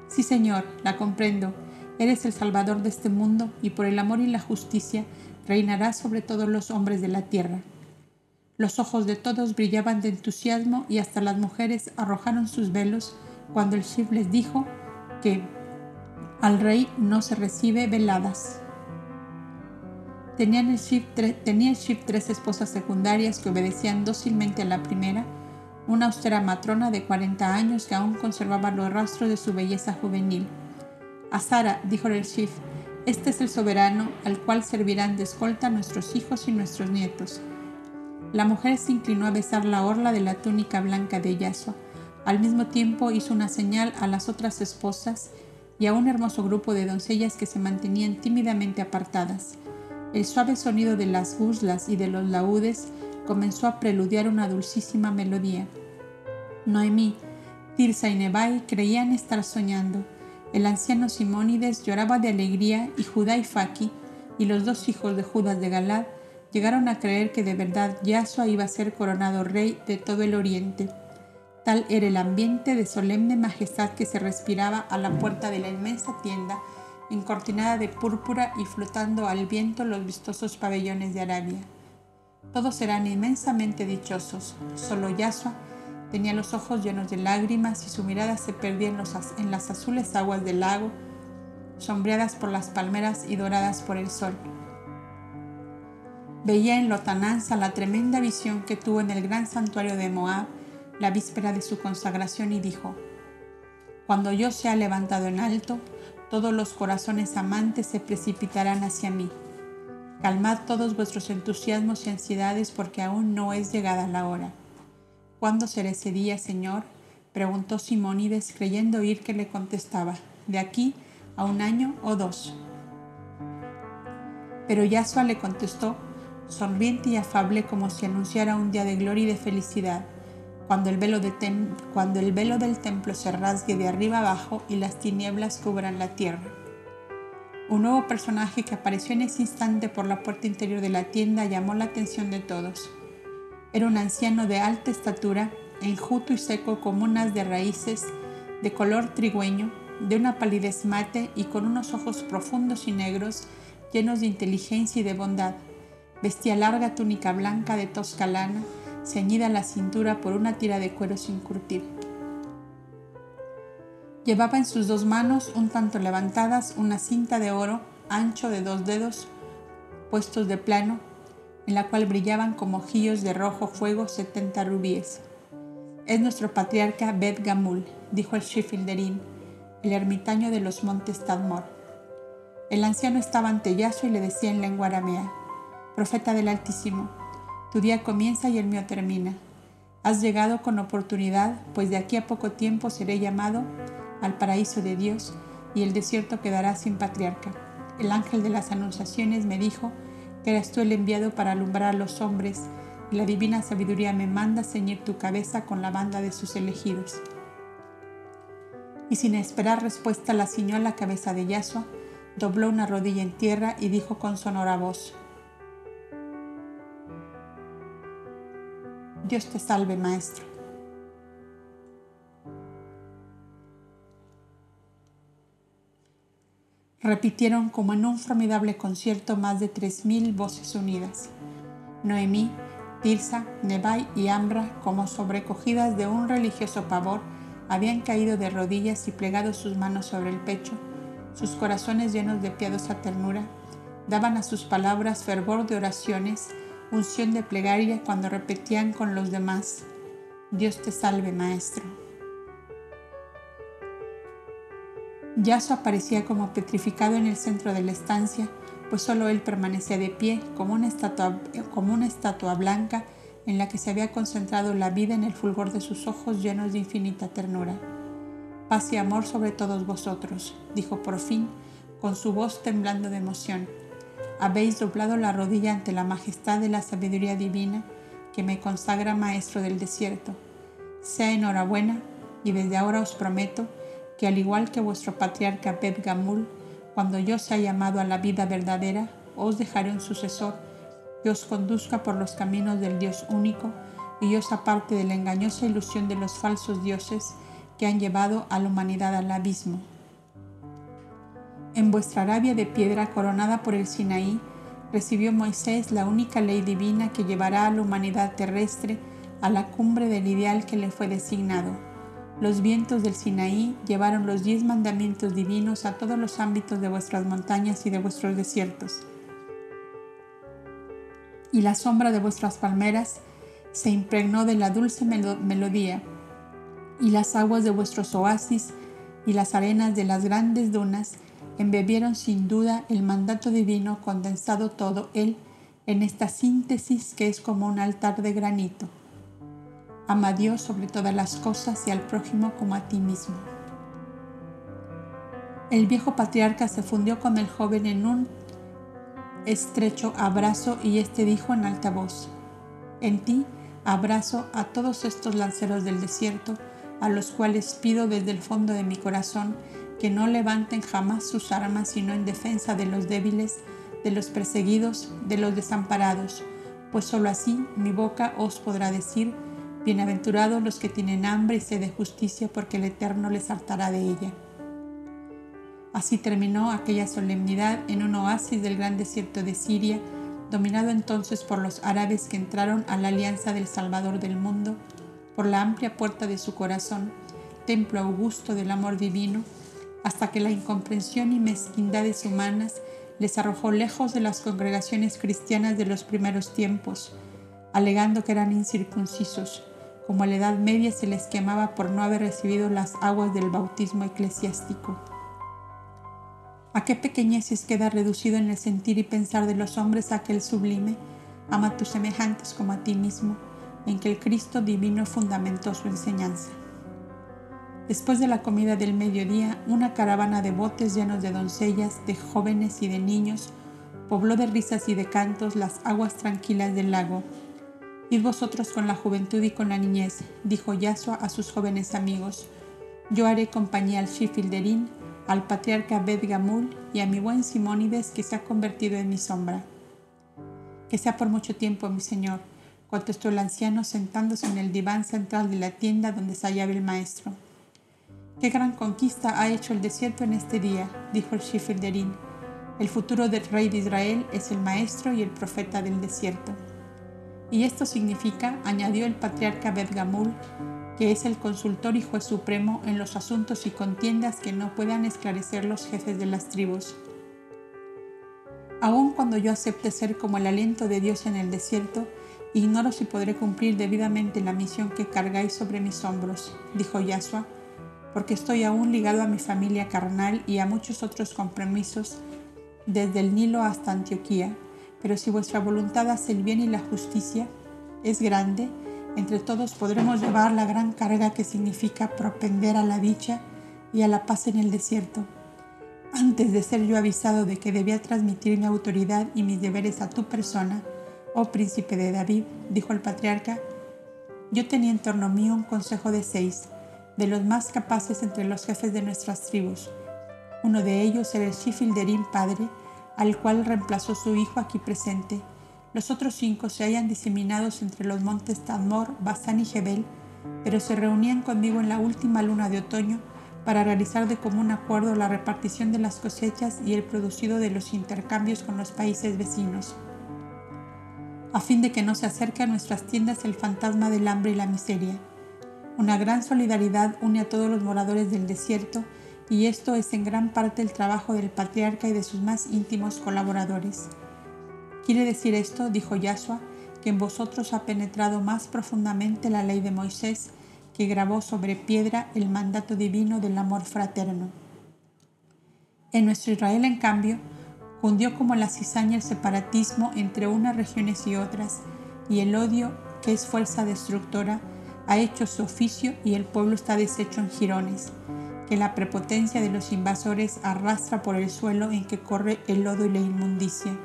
Speaker 2: Sí, Señor, la comprendo. Eres el Salvador de este mundo y por el amor y la justicia reinarás sobre todos los hombres de la tierra. Los ojos de todos brillaban de entusiasmo y hasta las mujeres arrojaron sus velos cuando el Shif les dijo que al rey no se recibe veladas. Tenían el tenía el Shif tres esposas secundarias que obedecían dócilmente a la primera, una austera matrona de 40 años que aún conservaba los rastros de su belleza juvenil. A Sara, dijo el Shif, este es el soberano al cual servirán de escolta nuestros hijos y nuestros nietos. La mujer se inclinó a besar la orla de la túnica blanca de Yasua al mismo tiempo hizo una señal a las otras esposas y a un hermoso grupo de doncellas que se mantenían tímidamente apartadas. El suave sonido de las guslas y de los laúdes comenzó a preludiar una dulcísima melodía. Noemí, Tirsa y Nebai creían estar soñando. El anciano Simónides lloraba de alegría y Judá y Faki, y los dos hijos de Judas de Galad, llegaron a creer que de verdad Yahshua iba a ser coronado rey de todo el oriente. Tal era el ambiente de solemne majestad que se respiraba a la puerta de la inmensa tienda, encortinada de púrpura y flotando al viento los vistosos pabellones de Arabia. Todos eran inmensamente dichosos, solo Yahshua tenía los ojos llenos de lágrimas y su mirada se perdía en, en las azules aguas del lago, sombreadas por las palmeras y doradas por el sol. Veía en Lotananza la tremenda visión que tuvo en el gran santuario de Moab la víspera de su consagración y dijo, Cuando yo sea levantado en alto, todos los corazones amantes se precipitarán hacia mí. Calmad todos vuestros entusiasmos y ansiedades porque aún no es llegada la hora. ¿Cuándo será ese día, Señor? preguntó Simónides creyendo oír que le contestaba, de aquí a un año o dos. Pero Yahshua le contestó, sonriente y afable como si anunciara un día de gloria y de felicidad, cuando el, velo del templo se rasgue de arriba abajo y las tinieblas cubran la tierra. Un nuevo personaje que apareció en ese instante por la puerta interior de la tienda llamó la atención de todos. Era un anciano de alta estatura, enjuto y seco como un de raíces, de color trigüeño, de una palidez mate y con unos ojos profundos y negros, llenos de inteligencia y de bondad Vestía larga túnica blanca de tosca lana, ceñida a la cintura por una tira de cuero sin curtir. Llevaba en sus dos manos, un tanto levantadas, una cinta de oro ancho de dos dedos, puestos de plano, en la cual brillaban como ojillos de rojo fuego setenta rubíes. Es nuestro patriarca Bet Gamul, dijo el Shifilderín, el ermitaño de los montes Tadmor. El anciano estaba ante Yaso y le decía en lengua aramea, Profeta del Altísimo, tu día comienza y el mío termina. Has llegado con oportunidad, pues de aquí a poco tiempo seré llamado al paraíso de Dios y el desierto quedará sin patriarca. El ángel de las anunciaciones me dijo que eras tú el enviado para alumbrar a los hombres y la divina sabiduría me manda ceñir tu cabeza con la banda de sus elegidos. Y sin esperar respuesta la ciñó la cabeza de Yasua, dobló una rodilla en tierra y dijo con sonora voz, Dios te salve, Maestro. Repitieron como en un formidable concierto más de tres mil voces unidas. Noemí, Tirsa, Nebai y Ambra, como sobrecogidas de un religioso pavor, habían caído de rodillas y plegado sus manos sobre el pecho, sus corazones llenos de piadosa ternura, daban a sus palabras fervor de oraciones unción de plegaria cuando repetían con los demás, Dios te salve Maestro. Yaso aparecía como petrificado en el centro de la estancia, pues solo él permanecía de pie como una, estatua, como una estatua blanca en la que se había concentrado la vida en el fulgor de sus ojos llenos de infinita ternura. Paz y amor sobre todos vosotros, dijo por fin, con su voz temblando de emoción habéis doblado la rodilla ante la majestad de la sabiduría divina que me consagra maestro del desierto. Sea enhorabuena y desde ahora os prometo que al igual que vuestro patriarca Beb Gamul, cuando yo sea llamado a la vida verdadera, os dejaré un sucesor que os conduzca por los caminos del Dios único y os aparte de la engañosa ilusión de los falsos dioses que han llevado a la humanidad al abismo. En vuestra Arabia de piedra coronada por el Sinaí, recibió Moisés la única ley divina que llevará a la humanidad terrestre a la cumbre del ideal que le fue designado. Los vientos del Sinaí llevaron los diez mandamientos divinos a todos los ámbitos de vuestras montañas y de vuestros desiertos. Y la sombra de vuestras palmeras se impregnó de la dulce melodía, y las aguas de vuestros oasis y las arenas de las grandes dunas embebieron sin duda el mandato divino condensado todo él en esta síntesis que es como un altar de granito. Ama a Dios sobre todas las cosas y al prójimo como a ti mismo. El viejo patriarca se fundió con el joven en un estrecho abrazo y éste dijo en alta voz, En ti abrazo a todos estos lanceros del desierto, a los cuales pido desde el fondo de mi corazón que no levanten jamás sus armas sino en defensa de los débiles, de los perseguidos, de los desamparados, pues sólo así mi boca os podrá decir, bienaventurados los que tienen hambre y sed de justicia, porque el Eterno les hartará de ella. Así terminó aquella solemnidad en un oasis del gran desierto de Siria, dominado entonces por los árabes que entraron a la alianza del Salvador del mundo, por la amplia puerta de su corazón, templo augusto del amor divino, hasta que la incomprensión y mezquindades humanas les arrojó lejos de las congregaciones cristianas de los primeros tiempos, alegando que eran incircuncisos, como a la Edad Media se les quemaba por no haber recibido las aguas del bautismo eclesiástico. ¿A qué pequeñeces queda reducido en el sentir y pensar de los hombres aquel sublime? Ama a tus semejantes como a ti mismo, en que el Cristo divino fundamentó su enseñanza. Después de la comida del mediodía, una caravana de botes llenos de doncellas, de jóvenes y de niños pobló de risas y de cantos las aguas tranquilas del lago. Id vosotros con la juventud y con la niñez, dijo Yasua a sus jóvenes amigos. Yo haré compañía al Shifilderín al patriarca Bet Gamul y a mi buen Simónides que se ha convertido en mi sombra. Que sea por mucho tiempo, mi señor, contestó el anciano sentándose en el diván central de la tienda donde se hallaba el maestro. Qué gran conquista ha hecho el desierto en este día, dijo el Shifilderín. El futuro del rey de Israel es el maestro y el profeta del desierto. Y esto significa, añadió el patriarca Bet Gamul, que es el consultor y juez supremo en los asuntos y contiendas que no puedan esclarecer los jefes de las tribus. Aun cuando yo acepte ser como el aliento de Dios en el desierto, ignoro si podré cumplir debidamente la misión que cargáis sobre mis hombros, dijo Yahshua, porque estoy aún ligado a mi familia carnal y a muchos otros compromisos desde el Nilo hasta Antioquía, pero si vuestra voluntad hace el bien y la justicia, es grande, entre todos podremos llevar la gran carga que significa propender a la dicha y a la paz en el desierto. Antes de ser yo avisado de que debía transmitir mi autoridad y mis deberes a tu persona, oh príncipe de David, dijo el patriarca, yo tenía en torno mío un consejo de seis, de los más capaces entre los jefes de nuestras tribus. Uno de ellos era el Shifilderim padre, al cual reemplazó su hijo aquí presente, los otros cinco se hallan diseminados entre los montes Tadmor, Basán y Jebel, pero se reunían conmigo en la última luna de otoño para realizar de común acuerdo la repartición de las cosechas y el producido de los intercambios con los países vecinos, a fin de que no se acerque a nuestras tiendas el fantasma del hambre y la miseria. Una gran solidaridad une a todos los moradores del desierto y esto es en gran parte el trabajo del patriarca y de sus más íntimos colaboradores. Quiere decir esto, dijo Yahshua, que en vosotros ha penetrado más profundamente la ley de Moisés, que grabó sobre piedra el mandato divino del amor fraterno. En nuestro Israel, en cambio, hundió como la cizaña el separatismo entre unas regiones y otras, y el odio, que es fuerza destructora, ha hecho su oficio y el pueblo está deshecho en jirones, que la prepotencia de los invasores arrastra por el suelo en que corre el lodo y la inmundicia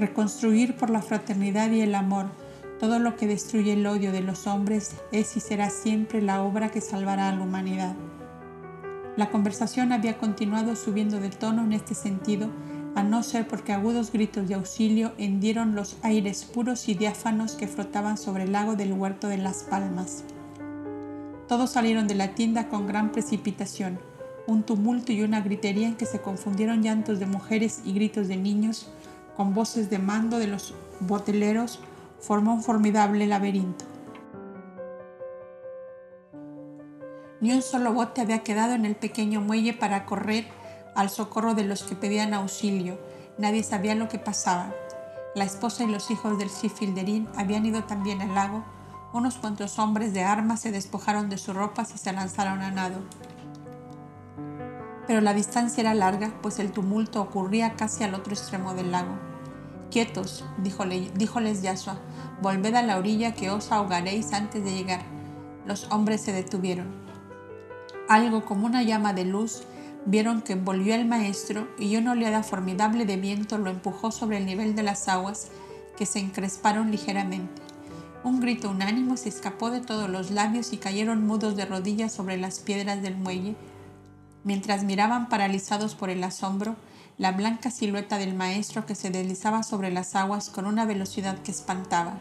Speaker 2: Reconstruir por la fraternidad y el amor todo lo que destruye el odio de los hombres es y será siempre la obra que salvará a la humanidad. La conversación había continuado subiendo de tono en este sentido, a no ser porque agudos gritos de auxilio hendieron los aires puros y diáfanos que flotaban sobre el lago del huerto de las palmas. Todos salieron de la tienda con gran precipitación, un tumulto y una gritería en que se confundieron llantos de mujeres y gritos de niños, con voces de mando de los boteleros, formó un formidable laberinto. Ni un solo bote había quedado en el pequeño muelle para correr al socorro de los que pedían auxilio. Nadie sabía lo que pasaba. La esposa y los hijos del Sifilderín habían ido también al lago. Unos cuantos hombres de armas se despojaron de sus ropas y se lanzaron a nado. Pero la distancia era larga, pues el tumulto ocurría casi al otro extremo del lago. Quietos, díjole, díjoles Yahshua, volved a la orilla que os ahogaréis antes de llegar. Los hombres se detuvieron. Algo como una llama de luz vieron que envolvió al maestro y una oleada formidable de viento lo empujó sobre el nivel de las aguas que se encresparon ligeramente. Un grito unánimo se escapó de todos los labios y cayeron mudos de rodillas sobre las piedras del muelle, mientras miraban paralizados por el asombro la blanca silueta del maestro que se deslizaba sobre las aguas con una velocidad que espantaba.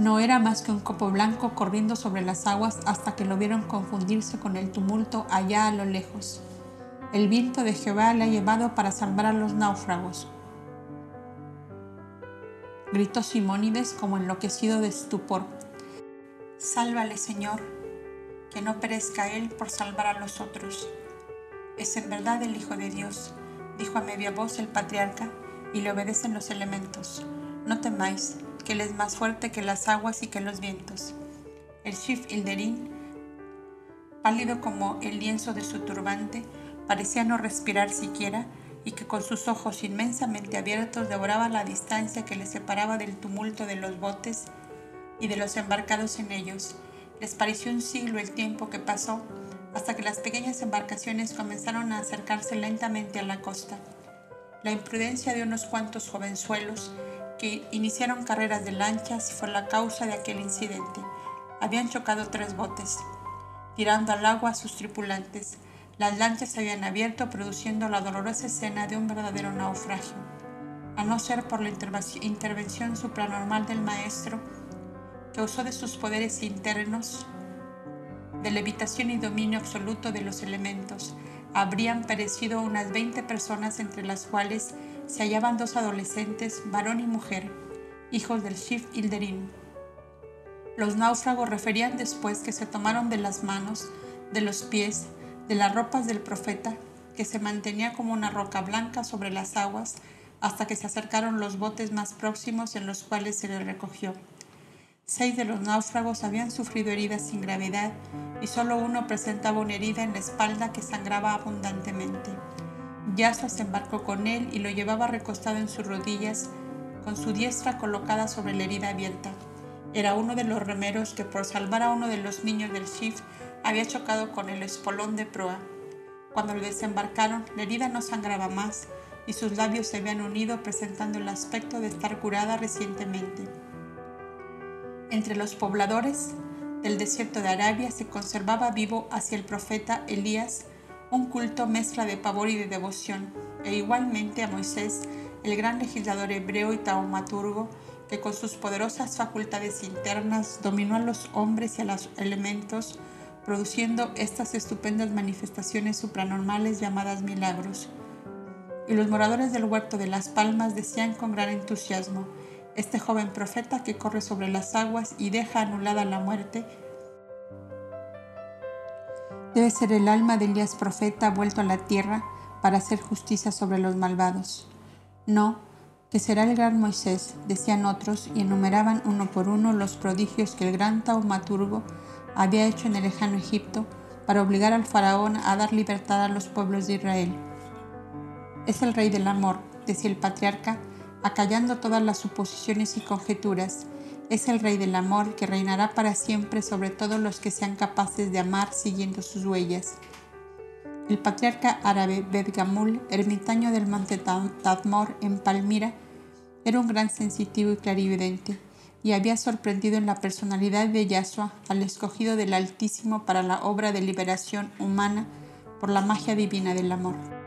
Speaker 2: No era más que un copo blanco corriendo sobre las aguas hasta que lo vieron confundirse con el tumulto allá a lo lejos. El viento de Jehová le ha llevado para salvar a los náufragos. Gritó Simónides como enloquecido de estupor. Sálvale, Señor, que no perezca él por salvar a los otros. Es en verdad el Hijo de Dios, dijo a media voz el patriarca, y le obedecen los elementos. No temáis, que él es más fuerte que las aguas y que los vientos. El Shif Ilderín, pálido como el lienzo de su turbante, parecía no respirar siquiera y que con sus ojos inmensamente abiertos devoraba la distancia que le separaba del tumulto de los botes y de los embarcados en ellos. Les pareció un siglo el tiempo que pasó hasta que las pequeñas embarcaciones comenzaron a acercarse lentamente a la costa. La imprudencia de unos cuantos jovenzuelos que iniciaron carreras de lanchas fue la causa de aquel incidente. Habían chocado tres botes, tirando al agua a sus tripulantes. Las lanchas se habían abierto, produciendo la dolorosa escena de un verdadero naufragio. A no ser por la intervención supranormal del maestro, que usó de sus poderes internos, de levitación y dominio absoluto de los elementos, habrían perecido unas 20 personas, entre las cuales se hallaban dos adolescentes, varón y mujer, hijos del Shif Ilderim. Los náufragos referían después que se tomaron de las manos, de los pies, de las ropas del profeta, que se mantenía como una roca blanca sobre las aguas hasta que se acercaron los botes más próximos en los cuales se le recogió. Seis de los náufragos habían sufrido heridas sin gravedad y solo uno presentaba una herida en la espalda que sangraba abundantemente. Yasua se embarcó con él y lo llevaba recostado en sus rodillas, con su diestra colocada sobre la herida abierta. Era uno de los remeros que por salvar a uno de los niños del Shif había chocado con el espolón de proa. Cuando lo desembarcaron, la herida no sangraba más y sus labios se habían unido presentando el aspecto de estar curada recientemente. Entre los pobladores del desierto de Arabia se conservaba vivo hacia el profeta Elías un culto mezcla de pavor y de devoción, e igualmente a Moisés, el gran legislador hebreo y taumaturgo, que con sus poderosas facultades internas dominó a los hombres y a los elementos, produciendo estas estupendas manifestaciones supranormales llamadas milagros. Y los moradores del huerto de las palmas decían con gran entusiasmo, este joven profeta que corre sobre las aguas y deja anulada la muerte, debe ser el alma de Elías profeta vuelto a la tierra para hacer justicia sobre los malvados. No, que será el gran Moisés, decían otros, y enumeraban uno por uno los prodigios que el gran taumaturgo había hecho en el lejano Egipto para obligar al faraón a dar libertad a los pueblos de Israel. Es el rey del amor, decía el patriarca, acallando todas las suposiciones y conjeturas, es el Rey del Amor que reinará para siempre sobre todos los que sean capaces de amar siguiendo sus huellas. El patriarca árabe Bedgamul, ermitaño del monte Tadmor en Palmira, era un gran sensitivo y clarividente, y había sorprendido en la personalidad de Yahshua al escogido del Altísimo para la obra de liberación humana por la magia divina del amor.